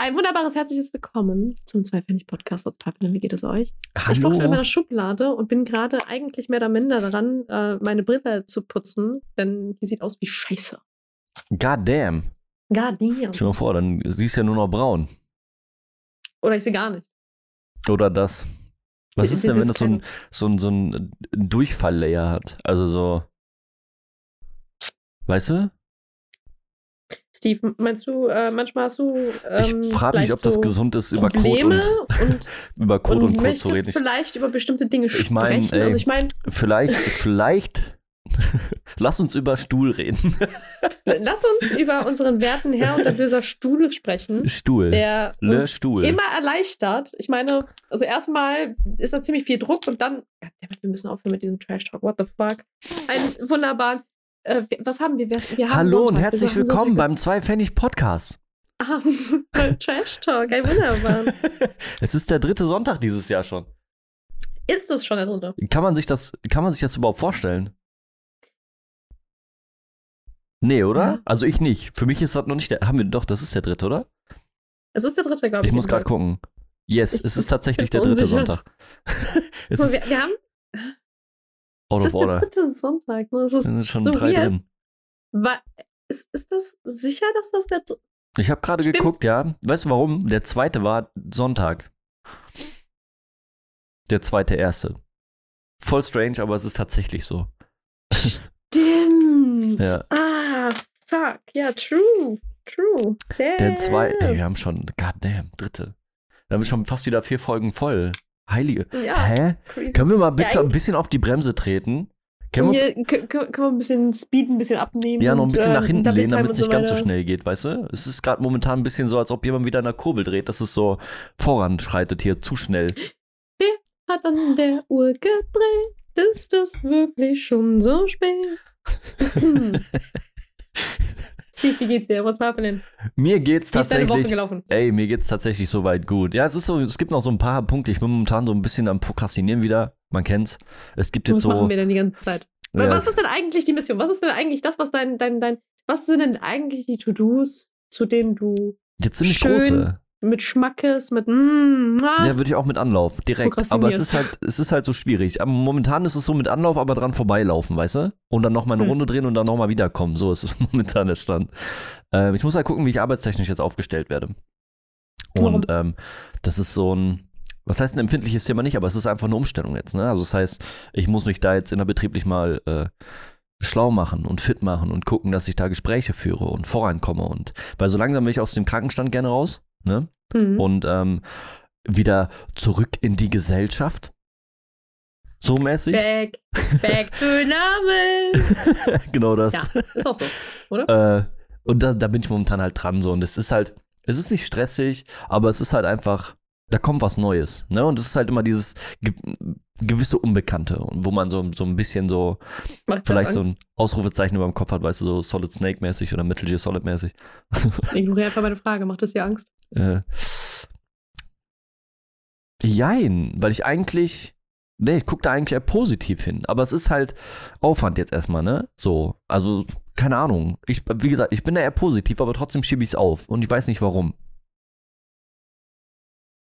Ein wunderbares herzliches Willkommen zum Zweipfennig-Podcast. What's poppin'? Wie geht es euch? Ich Hallo. fuchtel in meiner Schublade und bin gerade eigentlich mehr oder minder daran, äh, meine Brille zu putzen, denn die sieht aus wie Scheiße. God damn. Gar damn. Stell dir mal vor, dann siehst du ja nur noch braun. Oder ich sehe gar nicht. Oder das. Was Das ist denn, wenn das so ein, so ein, so ein Durchfalllayer hat? Also so. Weißt du? Steve, meinst du, äh, manchmal hast du. Ähm, ich frage mich, ob das so gesund ist, über Code Probleme und, und, über Code und, und Code zu reden. Ich, vielleicht über bestimmte Dinge Ich mein, sprechen. ey. also ich meine, vielleicht, vielleicht. Lass uns über Stuhl reden. lass uns über unseren werten Herr und Erlöser Stuhl sprechen, Stuhl. der Le Stuhl. immer erleichtert. Ich meine, also erstmal ist da ziemlich viel Druck und dann, wir müssen aufhören mit diesem Trash-Talk, what the fuck. Ein wunderbar, äh, was haben wir? Wir, wir haben Hallo und Sonntag. herzlich Wir haben willkommen Sonntag. beim Zwei-Pfennig-Podcast. Ah, Trash-Talk, ein wunderbar. es ist der dritte Sonntag dieses Jahr schon. Ist das schon der dritte? Kann man sich das, kann man sich das überhaupt vorstellen? Nee, oder? Ja. Also ich nicht. Für mich ist das noch nicht der. Haben wir doch, das ist der dritte, oder? Es ist der dritte, glaube ich. Ich muss gerade gucken. Yes, Ich es ist tatsächlich der dritte verunsichert. Sonntag. es wir, wir haben, out of ist der dritte Sonntag. Ne? Es ist sind schon so drei weird. drin. Wa- ist, ist das sicher, dass das der dr- Ich habe gerade geguckt, ja. Weißt du warum? Der zweite war Sonntag. Der zweite erste. Voll strange, aber es ist tatsächlich so. Stimmt. Ja. Ah, fuck. Ja, true. True. Der Damn. zweite. Ey, wir haben schon, goddamn, dritte. Wir haben schon fast wieder vier Folgen voll. Heilige. Ja, Hä? crazy. Können wir mal bitte Ja, ein bisschen auf die Bremse treten? Können wir uns können wir ein bisschen Speed ein bisschen abnehmen? ja noch ein und, bisschen äh, nach hinten Double lehnen, damit und es nicht ganz so schnell geht, weißt du? Es ist gerade momentan ein bisschen so, als ob jemand wieder in der Kurbel dreht, dass es so voranschreitet hier zu schnell. Hat an der Uhr gedreht. Ist es wirklich schon so spät? Steve, wie geht's dir? What's happening? Mir geht's tatsächlich. Ey, mir geht's tatsächlich soweit gut. Ja, es ist so, es gibt noch so ein paar Punkte. Ich bin momentan so ein bisschen am Prokrastinieren wieder. Man kennt's. Es gibt jetzt Was so. machen wir denn die ganze Zeit? ja, was ist denn eigentlich die Mission? Was ist denn eigentlich das, was dein, dein, dein, was sind denn eigentlich die To-Dos, zu denen du jetzt ziemlich schön große. Mit Schmackes, mit mm, ah, Ja, würde ich auch mit Anlauf, direkt. Aber es ist halt, es ist halt so schwierig. Aber momentan ist es so mit Anlauf, aber dran vorbeilaufen, weißt du? Und dann nochmal eine Hm. Runde drehen und dann nochmal wiederkommen. So ist es momentan der Stand. Ähm, ich muss halt gucken, wie ich arbeitstechnisch jetzt aufgestellt werde. Und ähm, das ist so ein, was heißt ein empfindliches Thema nicht, aber es ist einfach eine Umstellung jetzt. Ne? Also das heißt, ich muss mich da jetzt innerbetrieblich mal äh, schlau machen und fit machen und gucken, dass ich da Gespräche führe und vorankomme. Und weil so langsam will ich aus dem Krankenstand gerne raus. Ne? Mhm. und ähm, wieder zurück in die Gesellschaft. So mäßig. Back, back to normal. genau das. Ja, ist auch so, oder? Äh, und da, da bin ich momentan halt dran so. Und es ist halt, es ist nicht stressig, aber es ist halt einfach, da kommt was Neues. Ne? Und es ist halt immer dieses ge gewisse Unbekannte, wo man so, so ein bisschen so, Macht vielleicht so ein Ausrufezeichen über dem Kopf hat, weißt du, so Solid Snake mäßig oder Metal Gear Solid mäßig. Ignoriere einfach meine Frage. Macht das dir Angst? Äh, jein, weil ich eigentlich, nee, ich gucke da eigentlich eher positiv hin. Aber es ist halt Aufwand jetzt erstmal, ne? So, also, keine Ahnung. Ich, wie gesagt, ich bin da eher positiv, aber trotzdem schiebe ich es auf. Und ich weiß nicht warum.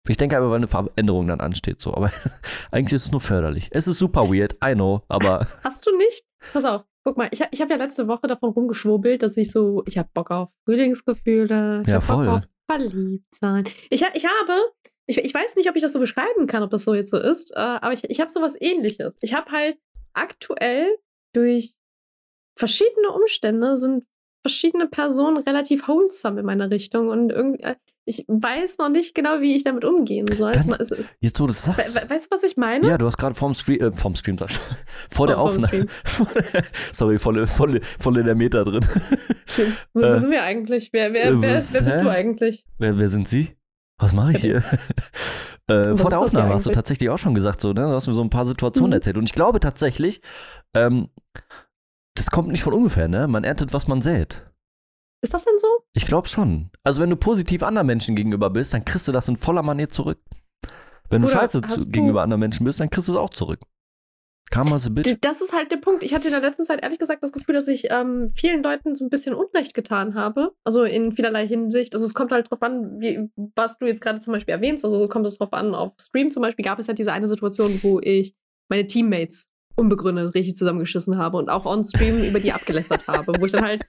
Ich denke aber, weil eine Veränderung dann ansteht, so. Aber eigentlich ist es nur förderlich. Es ist super weird, I know, aber Hast du nicht? Pass auf, guck mal, ich, ich habe ja letzte Woche davon rumgeschwurbelt, dass ich so, ich habe Bock auf Frühlingsgefühle, Ja, voll. Bock auf verliebt sein. Ich, ich habe, ich, ich weiß nicht, ob ich das so beschreiben kann, ob das so jetzt so ist, äh, aber ich, ich habe sowas ähnliches. Ich habe halt aktuell durch verschiedene Umstände sind verschiedene Personen relativ wholesome in meiner Richtung und irgendwie, äh, ich weiß noch nicht genau, wie ich damit umgehen soll. Ganz- es, es, jetzt wo du sagst. we, weißt du, was ich meine? Ja, du hast gerade vorm Stream, äh, vorm Stream, vor der Vor- vorm Aufnahme. Sorry, voll, voll, voll in der Meter drin. Wo, Äh, sind wir eigentlich? Wer, wer, äh, wer, was- wer bist hä? du eigentlich? Wer, wer sind Sie? Was mache ich hier? äh, vor der Aufnahme hast du tatsächlich auch schon gesagt, so, ne? Du hast mir so ein paar Situationen Mhm. erzählt. Und ich glaube tatsächlich, ähm, das kommt nicht von ungefähr, ne? Man erntet, was man sät. Ist das denn so? Ich glaube schon. Also, wenn du positiv anderen Menschen gegenüber bist, dann kriegst du das in voller Manier zurück. Wenn du Bruder, scheiße zu, gegenüber anderen Menschen bist, dann kriegst du es auch zurück. Karma is a bitch. Das ist halt der Punkt. Ich hatte in der letzten Zeit ehrlich gesagt das Gefühl, dass ich ähm, vielen Leuten so ein bisschen Unrecht getan habe. Also in vielerlei Hinsicht. Also es kommt halt drauf an, wie, was du jetzt gerade zum Beispiel erwähnst. Also so kommt es drauf an, auf Stream zum Beispiel gab es halt diese eine Situation, wo ich meine Teammates unbegründet richtig zusammengeschissen habe und auch on Stream über die abgelästert habe, wo ich dann halt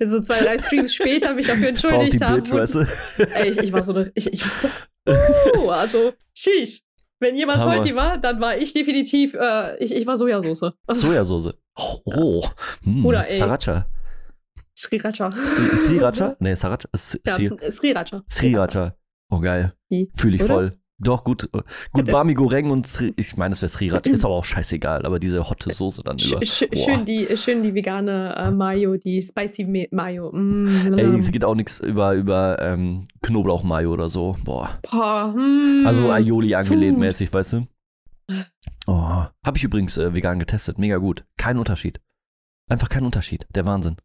so zwei, drei Streams später mich dafür entschuldigt Salty habe. bitch, weißt du? Ey, ich, ich war so eine. Ich, ich, uh, also, sheesh. Wenn jemand Hammer. salty war, dann war ich definitiv, äh, ich, ich war Sojasauce. Also, Sojasauce. Oh, oh. Hm. Oder, ey. Sriracha. Sriracha. Sri- Sriracha? Nee, Sriracha. Sriracha. Sriracha. Oh, geil. Fühle ich Oder? voll. Doch, gut. äh, Gut. Bami Goreng und Sri ich meine, es wäre Sriracha. Ist aber auch scheißegal. Aber diese hotte Soße dann über. sch Boah. schön, die, schön die vegane äh, Mayo, die Spicy Mayo. Mm, Ey, es geht auch nichts über, über ähm, Knoblauch-Mayo oder so. Boah. Boah, mm, Also Aioli angelehnt mäßig, weißt du? Oh. Habe ich übrigens äh, vegan getestet. Mega gut. Kein Unterschied. Einfach kein Unterschied. Der Wahnsinn.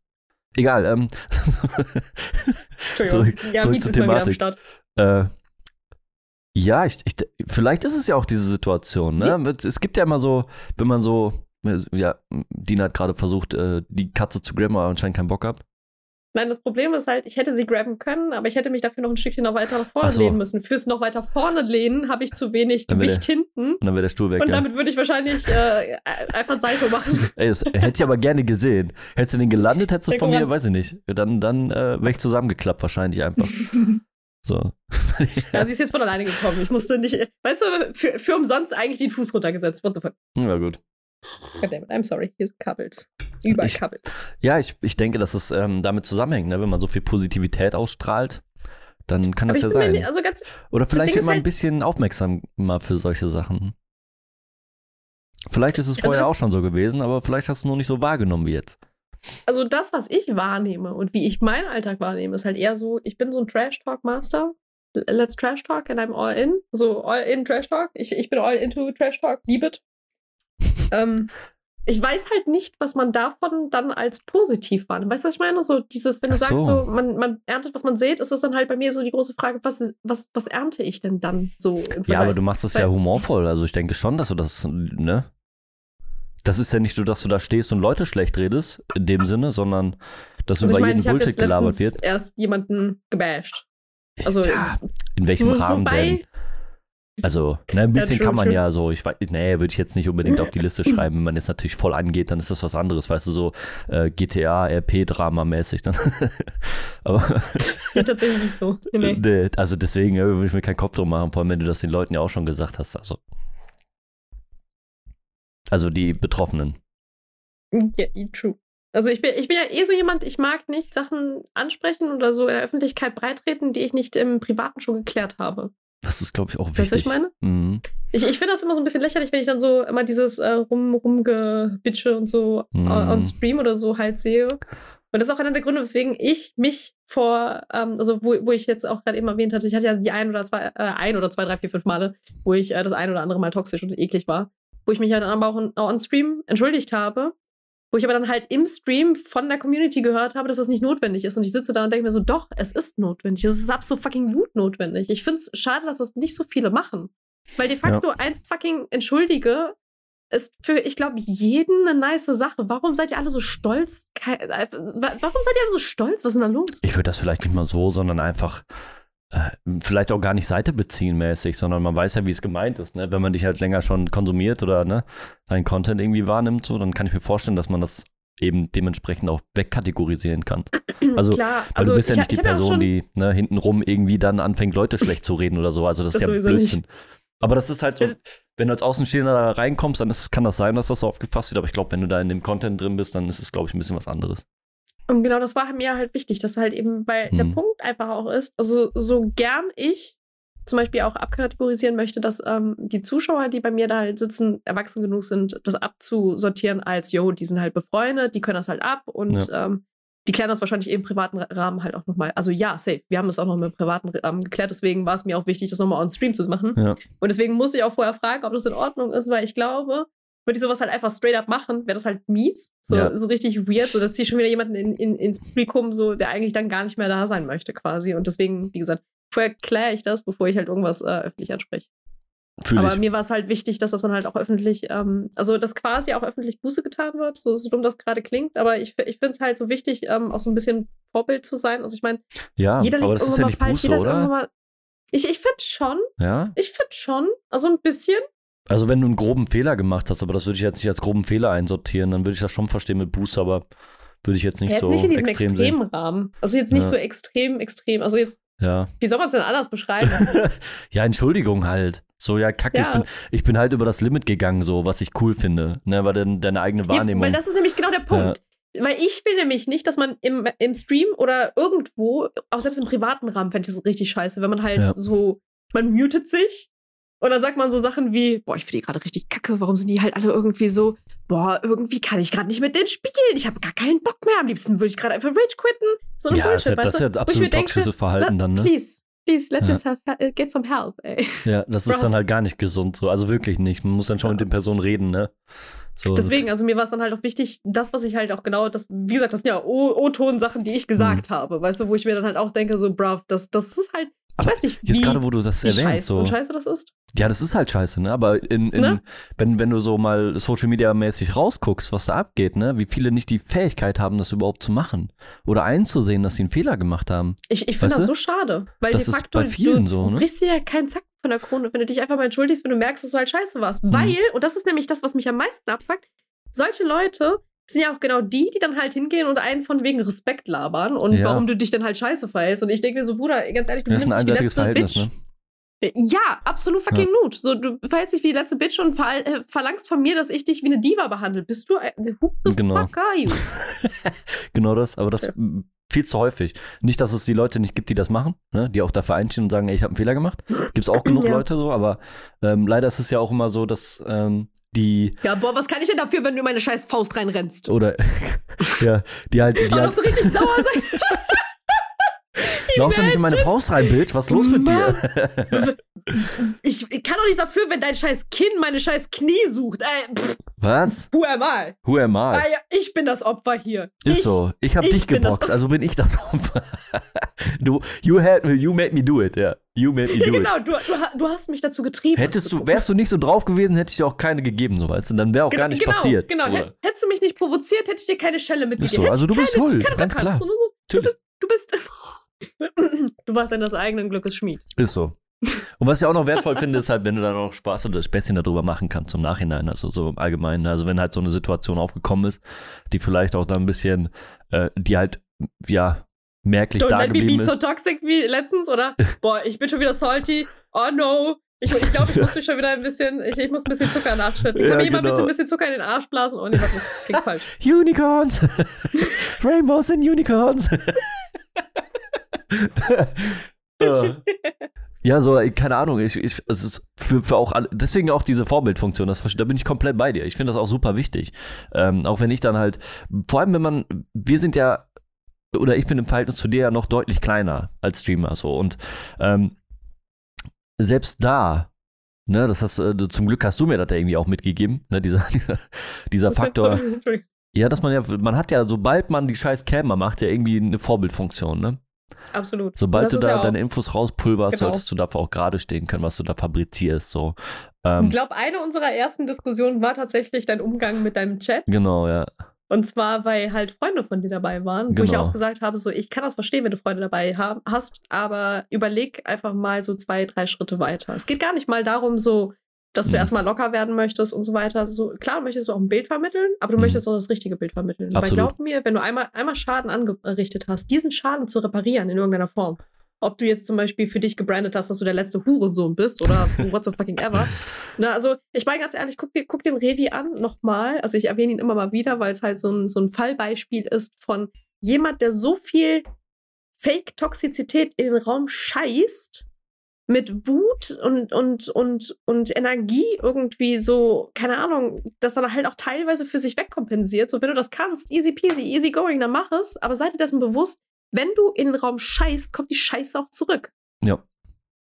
Egal, ähm. Entschuldigung. zurück- ja, zurück zur Thematik. Start. Äh, ja, ich, ich, vielleicht ist es ja auch diese Situation, ne? Es gibt ja immer so, wenn man so, ja, Dina hat gerade versucht, äh, die Katze zu grabben, aber anscheinend keinen Bock hat. Nein, das Problem ist halt, ich hätte sie grabben können, aber ich hätte mich dafür noch ein Stückchen noch weiter nach vorne so. lehnen müssen. Fürs noch weiter vorne lehnen habe ich zu wenig Dann Gewicht hinten. Und dann wäre der Stuhl weg. Und ja. damit würde ich wahrscheinlich äh, einfach ein Salto machen. Ey, das hätte ich aber gerne gesehen. Hättest du den gelandet, hättest du Ja, von mir, weiß ich nicht. Dann, dann äh, wäre ich zusammengeklappt, wahrscheinlich einfach. So. Ja, sie ist jetzt von alleine gekommen. Ich musste nicht, weißt du, für, für umsonst eigentlich den Fuß runtergesetzt. What the fuck? Ja, gut. Goddammit, I'm sorry. Hier sind Kabels. Überall Ich- Kabels. Ja, ich, ich denke, dass es ähm, damit zusammenhängt, ne? wenn man so viel Positivität ausstrahlt, dann kann Aber das ja mir sein. nicht, also ganz, Oder vielleicht immer ein halt- bisschen aufmerksamer für solche Sachen. Vielleicht ist es Also vorher das- auch schon so gewesen, aber vielleicht hast du es noch nicht so wahrgenommen wie jetzt. Also das, was ich wahrnehme und wie ich meinen Alltag wahrnehme, ist halt eher so, ich bin so ein Trash-Talk-Master. Let's Trash Talk and I'm all in. So all in Trash Talk. Ich, ich bin all into Trash Talk. Liebe it. ähm, ich weiß halt nicht, was man davon dann als positiv wahrnimmt. Weißt du, was ich meine? So dieses, wenn du Ach sagst, so. so, man, man erntet, was man sät, ist das dann halt bei mir so die große Frage, was, was, was ernte ich denn dann so? im Ja, aber du machst das ja humorvoll. Also ich denke schon, dass du das, ne? Das ist ja nicht so, dass du da stehst und Leute schlecht redest, in dem Sinne, sondern dass Also über meine, jeden Bullshit gelabert wird. erst jemanden gebasht. Also ja, in welchem wo- Rahmen denn? Also, ne, ein bisschen true, kann man true. ja so, ich weiß, nee, würde ich jetzt nicht unbedingt auf die Liste schreiben. Wenn man jetzt natürlich voll angeht, dann ist das was anderes, weißt du, so äh, GTA, RP-Drama-mäßig. Aber ja, tatsächlich nicht so. Nee, nee. also deswegen äh, würde ich mir keinen Kopf drum machen, vor allem wenn du das den Leuten ja auch schon gesagt hast. Also, also die Betroffenen. Ja, true. Also ich bin, ich bin ja eh so jemand, ich mag nicht Sachen ansprechen oder so in der Öffentlichkeit breitreten, die ich nicht im Privaten schon geklärt habe. Das ist, glaube ich, auch Weißt du, was wichtig. ich meine? Mhm. Ich, ich finde das immer so ein bisschen lächerlich, wenn ich dann so immer dieses äh, rum, rumgebitsche und so Mhm. on, on Stream oder so halt sehe. Und das ist auch einer der Gründe, weswegen ich mich vor, ähm, also wo, wo ich jetzt auch gerade eben erwähnt hatte, ich hatte ja die ein oder zwei, äh, ein oder zwei, drei, vier, fünf Male, wo ich äh, das ein oder andere Mal toxisch und eklig war, wo ich mich ja dann aber auch on, on Stream entschuldigt habe, wo ich aber dann halt im Stream von der Community gehört habe, dass das nicht notwendig ist. Und ich sitze da und denke mir so, doch, es ist notwendig. Es ist absolut fucking gut notwendig. Ich finde es schade, dass das nicht so viele machen. Weil de facto ein fucking Entschuldige ist für, ich glaube, jeden eine nice Sache. Warum seid ihr alle so stolz? Äh, wa- Warum seid ihr alle so stolz? Was ist denn da los? Ich würde das vielleicht nicht mal so, sondern einfach vielleicht auch gar nicht Seite beziehen mäßig, sondern man weiß ja, wie es gemeint ist. Ne? Wenn man dich halt länger schon konsumiert oder ne, deinen Content irgendwie wahrnimmt, so, dann kann ich mir vorstellen, dass man das eben dementsprechend auch wegkategorisieren kann. Also, Klar, also du bist ja ich, nicht die hab Person, schon, die ne, hintenrum irgendwie dann anfängt, Leute schlecht zu reden oder so. Also das, Das ist ja sowieso nicht. Blödsinn. Aber das ist halt so, Das- wenn du als Außenstehender da reinkommst, dann ist, kann das sein, dass das so aufgefasst wird. Aber ich glaube, wenn du da in dem Content drin bist, dann ist es, glaube ich, ein bisschen was anderes. Und genau das war mir halt wichtig, dass halt eben, weil der Mhm. Punkt einfach auch ist, also so gern ich zum Beispiel auch abkategorisieren möchte, dass ähm, die Zuschauer, die bei mir da halt sitzen, erwachsen genug sind, das abzusortieren als, yo, die sind halt befreundet, die können das halt ab und ähm, die klären das wahrscheinlich im privaten Rahmen halt auch nochmal. Also ja, safe. Wir haben das auch noch im privaten Rahmen geklärt, deswegen war es mir auch wichtig, das nochmal on Stream zu machen. Ja. Und deswegen muss ich auch vorher fragen, ob das in Ordnung ist, weil ich glaube, würde ich sowas halt einfach straight up machen, wäre das halt mies. So, Ja. so richtig weird. So, da ziehe ich schon wieder jemanden in, in, ins Publikum, so, der eigentlich dann gar nicht mehr da sein möchte, quasi. Und deswegen, wie gesagt, vorher kläre ich das, bevor ich halt irgendwas äh, öffentlich anspreche. Fühl Aber ich. mir war es halt wichtig, dass das dann halt auch öffentlich, ähm, also dass quasi auch öffentlich Buße getan wird, so, so dumm das gerade klingt. Aber ich, ich finde es halt so wichtig, ähm, auch so ein bisschen Vorbild zu sein. Also ich meine, Ja, jeder liegt irgendwann ja mal falsch, Buße, jeder ist irgendwann mal. Ich, ich finde schon, Ja? ich finde schon, also ein bisschen. Also wenn du einen groben Fehler gemacht hast, aber das würde ich jetzt nicht als groben Fehler einsortieren, dann würde ich das schon verstehen mit Buße, aber würde ich jetzt nicht Ja, jetzt so nicht in diesem extrem extremen sehen. Rahmen. Also jetzt nicht Ja. so extrem, extrem. Also jetzt, Ja. wie soll man es denn anders beschreiben? ja, Entschuldigung halt. So, ja, kacke, ich, Ja. bin, ich bin halt über das Limit gegangen, so, was ich cool finde. Ne, weil dann deine eigene Wahrnehmung. Weil das ist nämlich genau der Punkt. Weil ich will nämlich nicht, dass man im, im Stream oder irgendwo, auch selbst im privaten Rahmen, fände ich das richtig scheiße, wenn man halt so, man mutet sich und dann sagt man so Sachen wie, boah, ich finde die gerade richtig kacke, warum sind die halt alle irgendwie so, boah, irgendwie kann ich gerade nicht mit denen spielen, ich habe gar keinen Bock mehr, am liebsten würde ich gerade einfach Rage quitten. So eine ja, das ist Bullshit, ja, das ist ja absolut toxisches Verhalten na, dann, ne? Please, please, let Ja. yourself he- get some help, ey. Ja, das ist dann halt gar nicht gesund, so. Also wirklich nicht. Man muss dann schon Ja. mit den Personen reden, ne? So, Deswegen, also mir war es dann halt auch wichtig, das, was ich halt auch genau, das, wie gesagt, das sind ja O-Ton-Sachen, die ich Mhm. gesagt habe, weißt du, wo ich mir dann halt auch denke, so, bruv, das, das ist halt, ich Aber weiß nicht, Jetzt wie, gerade, wo du das erwähnst, scheiße so. und scheiße das ist. Ja, das ist halt scheiße, ne? Aber in, in, Ne? wenn, wenn du so mal Social Media mäßig rausguckst, was da abgeht, ne? Wie viele nicht die Fähigkeit haben, das überhaupt zu machen. Oder einzusehen, dass sie einen Fehler gemacht haben. Ich, ich finde das du? so schade, weil Das de ist facto, bei vielen du so, ne? brichst dir ja keinen Zack von der Krone, wenn du dich einfach mal entschuldigst, wenn du merkst, dass du halt scheiße warst. Mhm. Weil, und das ist nämlich das, was mich am meisten abfuckt, solche Leute sind ja auch genau die, die dann halt hingehen und einen von wegen Respekt labern und Ja. warum du dich denn halt scheiße verhältst. Und ich denke mir so, Bruder, ganz ehrlich, du Das ist ein nimmst dich die einseitiges letzte Verhältnis, Bitch. ne? Ja, absolut fucking Mut. So, du verhältst dich wie die letzte Bitch und ver äh, verlangst von mir, dass ich dich wie eine Diva behandle. Bist du ein Who the Genau. fuck are you? Genau das, aber das Ja. Viel zu häufig. Nicht, dass es die Leute nicht gibt, die das machen, ne? die auch dafür einstehen und sagen, ey, ich habe einen Fehler gemacht. Gibt es auch genug Ja. Leute so, aber ähm, leider ist es ja auch immer so, dass ähm, die Ja, boah, was kann ich denn dafür, wenn du in meine scheiß Faust reinrennst? oder ja, die halt, die Aber halt dass du richtig sauer sein. lauf doch nicht in meine Faust rein, Bitch, was ist los mit dir? Ich, ich kann doch nichts dafür, wenn dein scheiß Kinn meine scheiß Knie sucht. Ey, pff, was? who am I? Who am I? Ah, ja, ich bin das Opfer hier. Ist ich, so. Ich habe ich dich geboxt, also bin ich das Opfer. du, you had, you made me do it, ja. You made me do it. genau, du, du, ha- du hast mich dazu getrieben. Hättest du, wärst du nicht so drauf gewesen, hätte ich dir auch keine gegeben, so weißt du. Dann wäre auch Genau, gar nicht genau, passiert. Genau, Bruder. Hätt- hättest du mich nicht provoziert, hätte ich dir keine Schelle mitgegeben. Ist so, also du bist keine, schuld, keine ganz klar. so, du bist, du bist, du warst in das eigenen Glückes Schmied. Ist so. Und was ich auch noch wertvoll finde, ist halt, wenn du dann auch Spaß oder Späßchen darüber machen kannst im Nachhinein, also so im Allgemeinen. Also wenn halt so eine Situation aufgekommen ist, die vielleicht auch dann ein bisschen, äh, die halt, ja, merklich Don't da let me geblieben be so ist. toxic wie letztens, oder? Boah, ich bin schon wieder salty. Oh no. Ich, ich glaube, ich muss mich schon wieder ein bisschen, ich, ich muss ein bisschen Zucker nachschütten. Kann Ja, mir jemand genau. bitte ein bisschen Zucker in den Arsch blasen? Oh nee, warte, das klingt falsch. Unicorns! Rainbows and Unicorns! Äh. Ja, so, äh, keine Ahnung, ich, ich, es ist für, für auch alle, deswegen auch diese Vorbildfunktion, das, da bin ich komplett bei dir. Ich finde das auch super wichtig. Ähm, auch wenn ich dann halt, vor allem wenn man, wir sind ja, oder ich bin im Verhältnis zu dir ja noch deutlich kleiner als Streamer, so, und ähm, selbst da, ne, das hast, äh, du- zum Glück hast du mir das ja irgendwie auch mitgegeben, ne, dieser, dieser, dieser Faktor. Ja, dass man ja, man hat ja, sobald man die scheiß Cam macht, ja irgendwie eine Vorbildfunktion, ne? Absolut. Sobald Das du da ja deine Infos rauspulverst, Genau. solltest du dafür auch gerade stehen können, was du da fabrizierst, so. Ich Ähm, glaube, eine unserer ersten Diskussionen war tatsächlich dein Umgang mit deinem Chat. genau, ja. Und zwar, weil halt Freunde von dir dabei waren, wo ich Genau. auch gesagt habe, so, ich kann das verstehen, wenn du Freunde dabei ha hast, aber überleg einfach mal so zwei, drei Schritte weiter. Es geht gar nicht mal darum, so, dass du Mhm. erstmal locker werden möchtest und so weiter. So, klar, möchtest du auch ein Bild vermitteln, aber du Mhm. möchtest auch das richtige Bild vermitteln. Weil Absolut. glaub mir, wenn du einmal, einmal Schaden angerichtet hast, diesen Schaden zu reparieren in irgendeiner Form, ob du jetzt zum Beispiel für dich gebrandet hast, dass du der letzte Hurensohn bist oder what the fucking ever. Na, also, ich meine ganz ehrlich, guck, dir, guck den Revi an, nochmal. Also, ich erwähne ihn immer mal wieder, weil es halt so ein, so ein Fallbeispiel ist von jemand, der so viel Fake-Toxizität in den Raum scheißt, mit Wut und, und, und, und Energie irgendwie so, keine Ahnung, das dann halt auch teilweise für sich wegkompensiert. So, wenn du das kannst, easy peasy, easy going, dann mach es. Aber sei dir dessen bewusst, wenn du in den Raum scheißt, kommt die Scheiße auch zurück. Ja.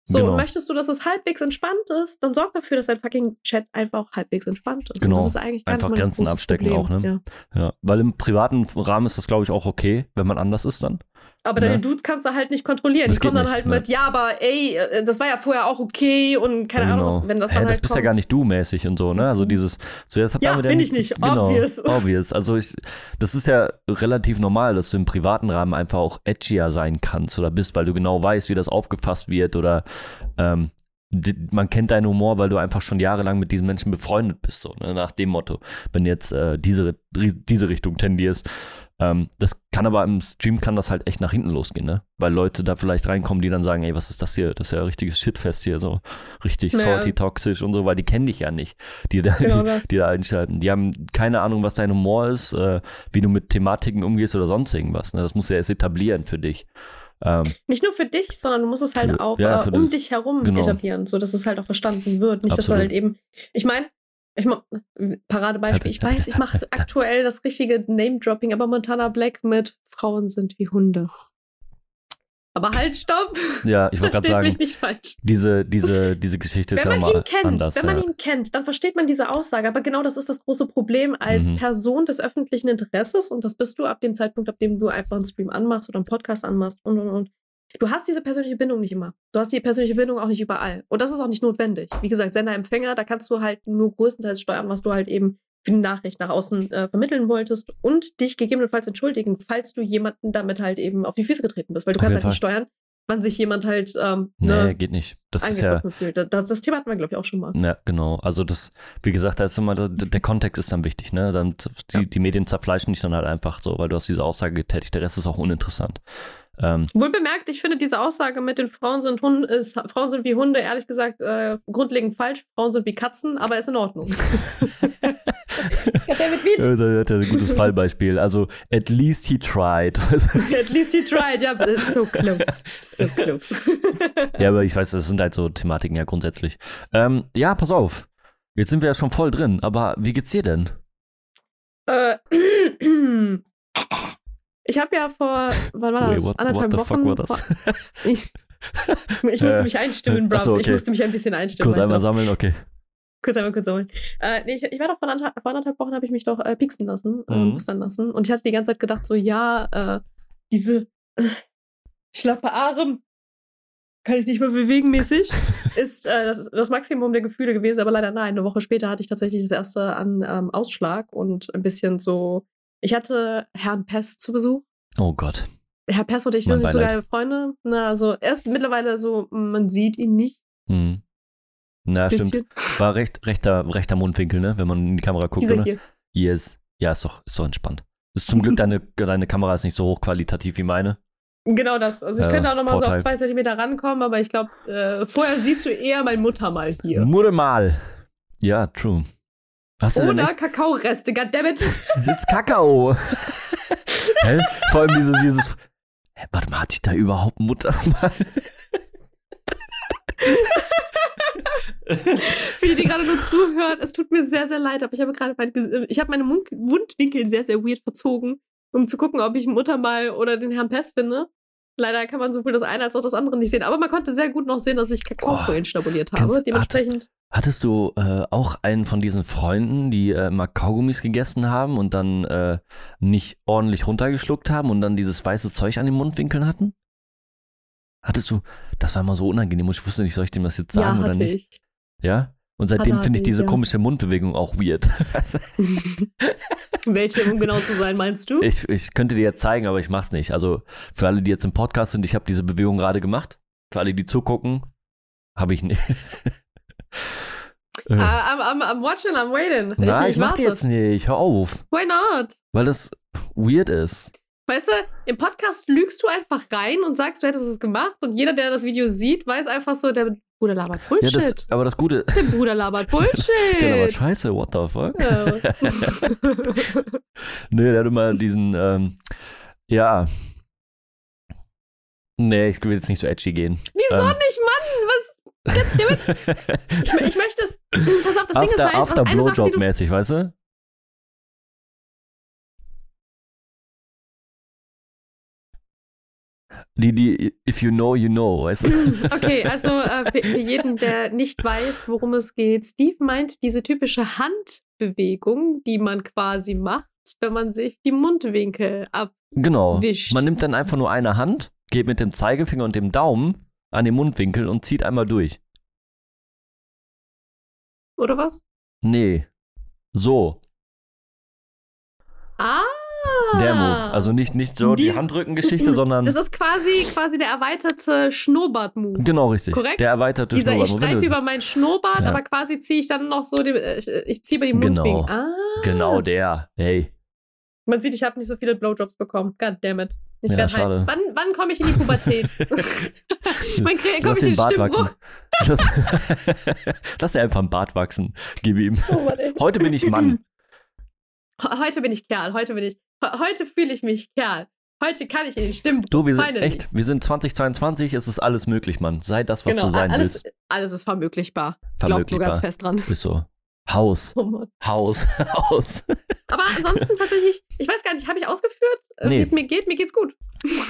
So, Genau. und möchtest du, dass es halbwegs entspannt ist, dann sorg dafür, dass dein fucking Chat einfach auch halbwegs entspannt ist. Genau. Das ist eigentlich gar Einfach nicht Grenzen abstecken Problem. auch, ne? Ja. Ja, weil im privaten Rahmen ist das, glaube ich, auch okay, wenn man anders ist dann. Aber deine Ne? Dudes kannst du halt nicht kontrollieren. Das die kommen dann nicht, halt ne? mit, ja, aber ey, äh, das war ja vorher auch okay und keine Ahnung, was, wenn das dann das halt bist kommt. ja gar nicht du mäßig und so, ne? Also Mhm. dieses, zuerst hat Ja, damit bin ich nichts- nicht, genau, obvious. obvious. Also ich, das ist ja relativ normal, dass du im privaten Rahmen einfach auch edgier sein kannst oder bist, weil du genau weißt, wie das aufgefasst wird oder ähm, man kennt deinen Humor, weil du einfach schon jahrelang mit diesen Menschen befreundet bist, so, ne? nach dem Motto, wenn jetzt äh, diese, diese Richtung tendierst. Ähm, das kann aber im Stream kann das halt echt nach hinten losgehen, ne? Weil Leute da vielleicht reinkommen, die dann sagen, ey, was ist das hier? Das ist ja ein richtiges Shitfest hier, so richtig Naja. salty, toxisch und so, weil die kennen dich ja nicht, die, da, Genau die, die da einschalten. Die haben keine Ahnung, was dein Humor ist, äh, wie du mit Thematiken umgehst oder sonst irgendwas. Ne? Das musst du ja erst etablieren für dich. Ähm, Nicht nur für dich, sondern du musst es halt Für- auch ja, äh, um die- dich herum genau. etablieren, so dass es halt auch verstanden wird. Nicht, dass du Absolut. halt eben. Ich meine, ich mach, Paradebeispiel, ich weiß, ich mache aktuell das richtige Name-Dropping, aber Montana Black mit Frauen sind wie Hunde. Aber halt, stopp! ja, ich wollte gerade sagen, mich nicht falsch. diese, diese, diese Geschichte ist Wenn ja mal ihn kennt, anders. wenn man ja. ihn kennt, dann versteht man diese Aussage. Aber genau das ist das große Problem als Mhm. Person des öffentlichen Interesses. Und das bist du ab dem Zeitpunkt, ab dem du einfach einen Stream anmachst oder einen Podcast anmachst und und und. Du hast diese persönliche Bindung nicht immer. Du hast die persönliche Bindung auch nicht überall. Und das ist auch nicht notwendig. Wie gesagt, Sender-Empfänger, da kannst du halt nur größtenteils steuern, was du halt eben für eine Nachricht nach außen äh, vermitteln wolltest und dich gegebenenfalls entschuldigen, falls du jemanden damit halt eben auf die Füße getreten bist. Weil du Auf kannst halt nicht steuern, wann sich jemand halt ähm, Nee, ne, geht nicht. Das ist ja, fühlt. Das, das Thema hatten wir, glaube ich, auch schon mal. ja, genau. Also das, wie gesagt, da ist immer, der, der Kontext ist dann wichtig, ne? Dann, die, Ja. die Medien zerfleischen dich dann halt einfach so, weil du hast diese Aussage getätigt, der Rest ist auch uninteressant. Ähm, Wohl bemerkt, ich finde diese Aussage mit den Frauen sind, Hunde, ist, Frauen sind wie Hunde, ehrlich gesagt, äh, grundlegend falsch. Frauen sind wie Katzen, aber ist in Ordnung. ja, David Beats. das ist ja ein gutes Fallbeispiel. Also, at least he tried. At least he tried, ja, so close. So close. Ja, aber ich weiß, das sind halt so Thematiken ja grundsätzlich. Ähm, ja, pass auf. Jetzt sind wir ja schon voll drin, aber wie geht's dir denn? äh, ich habe ja vor, wann war das? Wait, what, Anderthalb what Wochen. fuck war das? Ich, ich musste Äh, mich einstimmen, Bro. so, Ich okay. musste mich ein bisschen einstimmen. Kurz einmal sammeln, okay. Kurz einmal kurz sammeln. Äh, nee, ich, ich war doch vor anderthalb, vor anderthalb Wochen habe ich mich doch äh, pixen lassen, äh, Mhm. boostern lassen. Und ich hatte die ganze Zeit gedacht, so, ja, äh, diese schlappe Arm kann ich nicht mehr bewegen mäßig, ist äh, das, das Maximum der Gefühle gewesen, aber leider nein. Eine Woche später hatte ich tatsächlich das erste an ähm, Ausschlag und ein bisschen so. Ich hatte Herrn Pest zu Besuch. Oh Gott. Herr Pest und ich sind nicht so geile Freunde. Na, also er ist mittlerweile so, man sieht ihn nicht. Hm. Na, Bisschen. stimmt. War recht, rechter, rechter Mundwinkel, ne? Wenn man in die Kamera guckt, Dieser oder? hier. Yes. Ja, ist doch, ist doch entspannt. Ist zum Glück, deine, deine Kamera ist nicht so hochqualitativ wie meine. Genau das. Also ich Ja, könnte auch noch mal so auf zwei Zentimeter rankommen, aber ich glaube, äh, vorher siehst du eher mein Muttermal hier. Mutter mal. Ja, true. Hast Oder? Kakaoreste, goddammit. Jetzt Kakao. Hä? Vor allem dieses, dieses. Hä, warte mal, hatte ich da überhaupt Mutter mal? Für die, die gerade nur zuhören, es tut mir sehr, sehr leid, aber ich habe gerade mein, Ges- ich habe meine Mund Mundwinkel sehr, sehr weird verzogen, um zu gucken, ob ich Muttermal oder den Herrn Pest finde. Leider kann man sowohl das eine als auch das andere nicht sehen, aber man konnte sehr gut noch sehen, dass ich Kakao Oh, vorhin schnabuliert habe. Dementsprechend. Hattest du äh, auch einen von diesen Freunden, die äh, mal Kaugummis gegessen haben und dann äh, nicht ordentlich runtergeschluckt haben und dann dieses weiße Zeug an den Mundwinkeln hatten? Hattest du, das war immer so unangenehm und ich wusste nicht, soll ich dem das jetzt sagen ja, oder nicht? ich. Ja? Und seitdem finde ich ich, diese ja. komische Mundbewegung auch weird. Welche, um genau zu sein, meinst du? ich, ich könnte dir jetzt zeigen, aber ich mach's nicht. Also für alle, die jetzt im Podcast sind, ich habe diese Bewegung gerade gemacht. Für alle, die zugucken, habe ich nicht. Äh. Ah, I'm, I'm, I'm watching, I'm waiting. Nein, ich, mach warte. die jetzt nicht. Hör auf. Why not? Weil das weird ist. Weißt du, im Podcast lügst du einfach rein und sagst, du hättest es gemacht und jeder, der das Video sieht, weiß einfach so, der Bruder labert Ja, Bullshit. das, aber das Gute, der Bruder labert Bullshit. der war scheiße, what the fuck? Ja. Nee, der hat immer diesen, ähm, ja. Nee, ich will jetzt nicht so edgy gehen. Wieso Ähm. nicht, Mann? Was? Ich, ich möchte es. Pass auf, das Ding ist after halt, after Blowjob-mäßig, weißt du? Die, die, if you know, you know, weißt du? Okay, also äh, für, jeden, der nicht weiß, worum es geht, Steve meint diese typische Handbewegung, die man quasi macht, wenn man sich die Mundwinkel. Genau. Wischt. Man nimmt dann einfach nur eine Hand, geht mit dem Zeigefinger und dem Daumen an den Mundwinkel und zieht einmal durch. Oder was? Nee. So. Ah! Der Move. Also nicht, nicht so die, Die- Handrückengeschichte, sondern. Das ist quasi, quasi der erweiterte Schnurrbart-Move. Genau richtig. Korrekt? Der erweiterte Dieser, ich Schnurrbart. Wenn streife du- über meinen Schnurrbart, Ja. aber quasi ziehe ich dann noch so, die, äh, ich, ich ziehe über die Genau. Mundwinkel. Ah. Genau der. Hey. Man sieht, ich habe nicht so viele Blowjobs bekommen. God damn it. Ich Ja, werd schade. Halt. Wann, wann komme ich in die Pubertät? wann komme Lass ich in den Bart wachsen. Stimmbruch? Lass, Lass dir einfach einen Bart wachsen. Gib ihm. Oh, Mann. Heute bin ich Mann. He- Heute bin ich Kerl. Heute bin ich. He- Heute fühle ich mich Kerl. Heute kann ich in den Stimmbruch. Du, wir sind echt, wir sind 2022, es ist alles möglich, Mann. Sei das, was Genau, du sein alles, willst. alles ist vermöglichbar. Glaubt nur Vermöglichbar. ganz fest dran. Bist so. Haus, Oh. Haus, Haus. Aber ansonsten tatsächlich, ich weiß gar nicht, habe ich ausgeführt, äh, Nee. wie es mir geht? Mir geht's gut.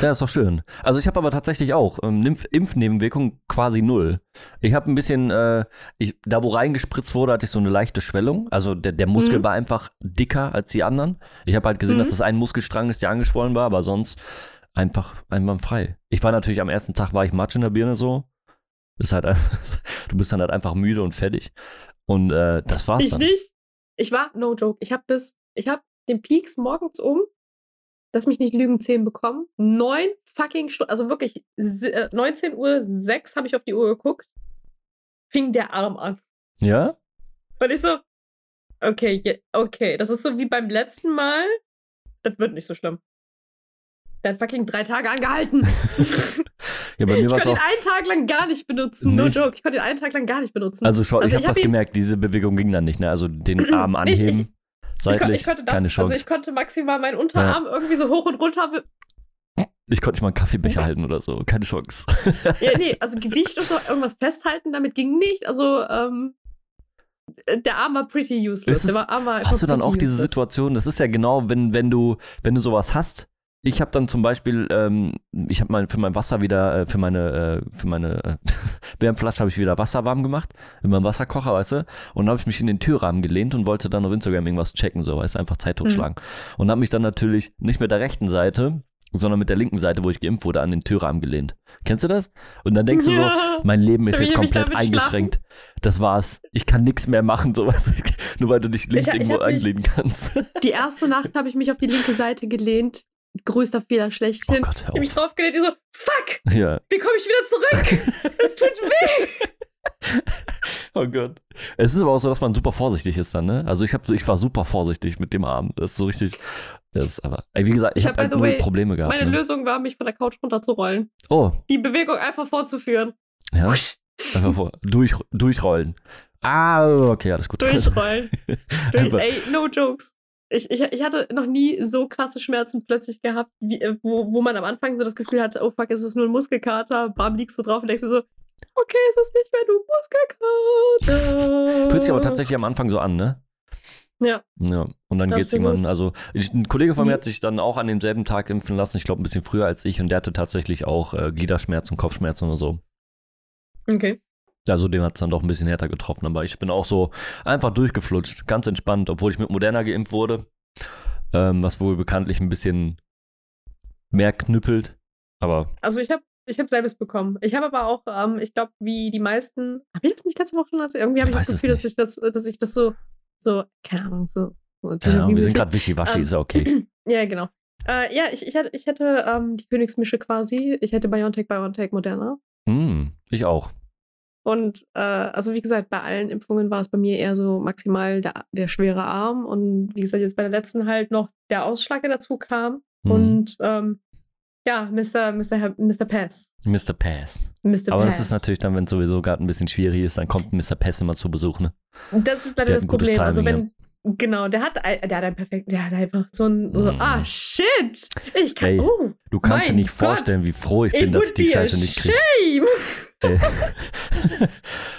Das ist doch schön. Also ich habe aber tatsächlich auch ähm, Impf Impfnebenwirkungen quasi null. Ich habe ein bisschen, äh, ich, da wo reingespritzt wurde, hatte ich so eine leichte Schwellung. Also der, der Muskel Mhm. war einfach dicker als die anderen. Ich habe halt gesehen, Mhm. dass das ein Muskelstrang ist, der angeschwollen war, aber sonst einfach einwandfrei. Ich war natürlich am ersten Tag war ich Matsch in der Birne so. Ist halt du bist dann halt einfach müde und fertig. Und äh, das war's Ich dann. nicht. Ich war, no joke, ich habe bis, ich habe den Peaks morgens um, lass mich nicht lügen, 10 bekommen. Neun fucking Stunden, also wirklich se- äh, 19 Uhr 6 habe ich auf die Uhr geguckt, fing der Arm an. Ja? Und ich so, okay, okay, das ist so wie beim letzten Mal, das wird nicht so schlimm. Der hat fucking drei Tage angehalten. Ja, bei mir ich konnte ihn einen Tag lang gar nicht benutzen. No Nicht? joke, ich konnte ihn einen Tag lang gar nicht benutzen. Also schon, ich Also habe ich hab das ihn- gemerkt, diese Bewegung ging dann nicht, ne? Also den Arm Ich- ich- anheben, ich, kon, seitlich, ich konnte das, keine Chance. also ich konnte maximal meinen Unterarm irgendwie so hoch und runter. Ich konnte nicht mal einen Kaffeebecher halten oder so. Keine Chance. Ja, nee, also Gewicht und so, irgendwas festhalten, damit ging nicht. Also, ähm, der Arm war pretty useless. Es- der Arm war Hast du dann auch diese useless. Situation, das ist ja genau, wenn, wenn du, wenn du sowas hast. Ich habe dann zum Beispiel, ähm, ich habe mein, für mein Wasser wieder, äh, für meine, äh, für meine äh, Wärmflasche habe ich wieder Wasser warm gemacht, in meinem Wasserkocher, weißt du, und dann habe ich mich in den Türrahmen gelehnt und wollte dann auf Instagram irgendwas checken, so, weißt du, einfach Zeit totschlagen. Und habe mich dann natürlich nicht mit der rechten Seite, sondern mit der linken Seite, wo ich geimpft wurde, an den Türrahmen gelehnt. Kennst du das? Und dann denkst du so, Ja. mein Leben ist jetzt ich komplett eingeschränkt. Das war's. Ich kann nichts mehr machen, sowas. Nur weil du dich links Ich- ich irgendwo hab mich- anlehnen kannst. Die erste Nacht habe ich mich auf die linke Seite gelehnt. Größter Fehler Oh schlechthin. Gott, ich habe mich auf. drauf gelehnt, ich so, fuck, Ja. wie komme ich wieder zurück? Es tut weh. Oh Gott. Es ist aber auch so, dass man super vorsichtig ist dann, ne? Also ich, hab, ich war super vorsichtig mit dem Arm. Das ist so richtig. Das ist aber. Ey, wie gesagt, ich, Ich habe hab, hab halt null way, Probleme gehabt. Meine Ne? Lösung war, mich von der Couch runterzurollen. Oh, Die Bewegung einfach fortzuführen. ja. Einfach vor. Durch, durchrollen. Ah, okay, alles gut. durchrollen. Durch, ey, no jokes. Ich, ich, ich hatte noch nie so krasse Schmerzen plötzlich gehabt, wie, äh, wo, wo man am Anfang so das Gefühl hatte, oh fuck, es ist nur ein Muskelkater. Bam, liegst du drauf und denkst du so, okay, es ist nicht mehr nur Muskelkater. Fühlt sich aber tatsächlich am Anfang so an, ne? Ja. Ja. Und dann geht's Absolut. irgendwann, also ich, ein Kollege von mir Mhm. hat sich dann auch an demselben Tag impfen lassen, ich glaube ein bisschen früher als ich, und der hatte tatsächlich auch äh, Gliederschmerzen, Kopfschmerzen und so. Okay. Also dem hat es dann doch ein bisschen härter getroffen, aber ich bin auch so einfach durchgeflutscht, ganz entspannt, obwohl ich mit Moderna geimpft wurde, ähm, was wohl bekanntlich ein bisschen mehr knüppelt, aber Also ich habe ich hab selbst bekommen. Ich habe aber auch, ähm, ich glaube, wie die meisten, habe ich das nicht letzte Woche schon erzählt? Irgendwie habe ich Ich das Gefühl, dass ich das, dass ich das so, so, keine Ahnung, so. so ja, wir sind gerade wischiwaschi, Ähm, ist ja okay. Ja, genau. Äh, ja, ich, ich hätte, ich hätte ähm, die Königsmische quasi. Ich hätte BioNTech, BioNTech, Moderna. Mm, ich auch. Und äh, also wie gesagt, bei allen Impfungen war es bei mir eher so maximal der, der schwere Arm. Und wie gesagt, jetzt bei der letzten halt noch der Ausschlag, der dazu kam. Mm. Und ähm, ja, Mr. Mr. Mr. Pass. Mr. Pass. Mr. Aber Pass. das ist natürlich dann, wenn es sowieso gerade ein bisschen schwierig ist, dann kommt Mr. Pass immer zu Besuch, ne? Das ist leider das Problem. Also Timing, wenn, genau, der hat, der hat ein perfekt, der hat einfach so ein, so, Mm. ah, shit. Ich kann, Ey, oh, Du kannst dir nicht Gott. vorstellen, wie froh ich bin, it dass ich die Scheiße nicht kriege. Ey.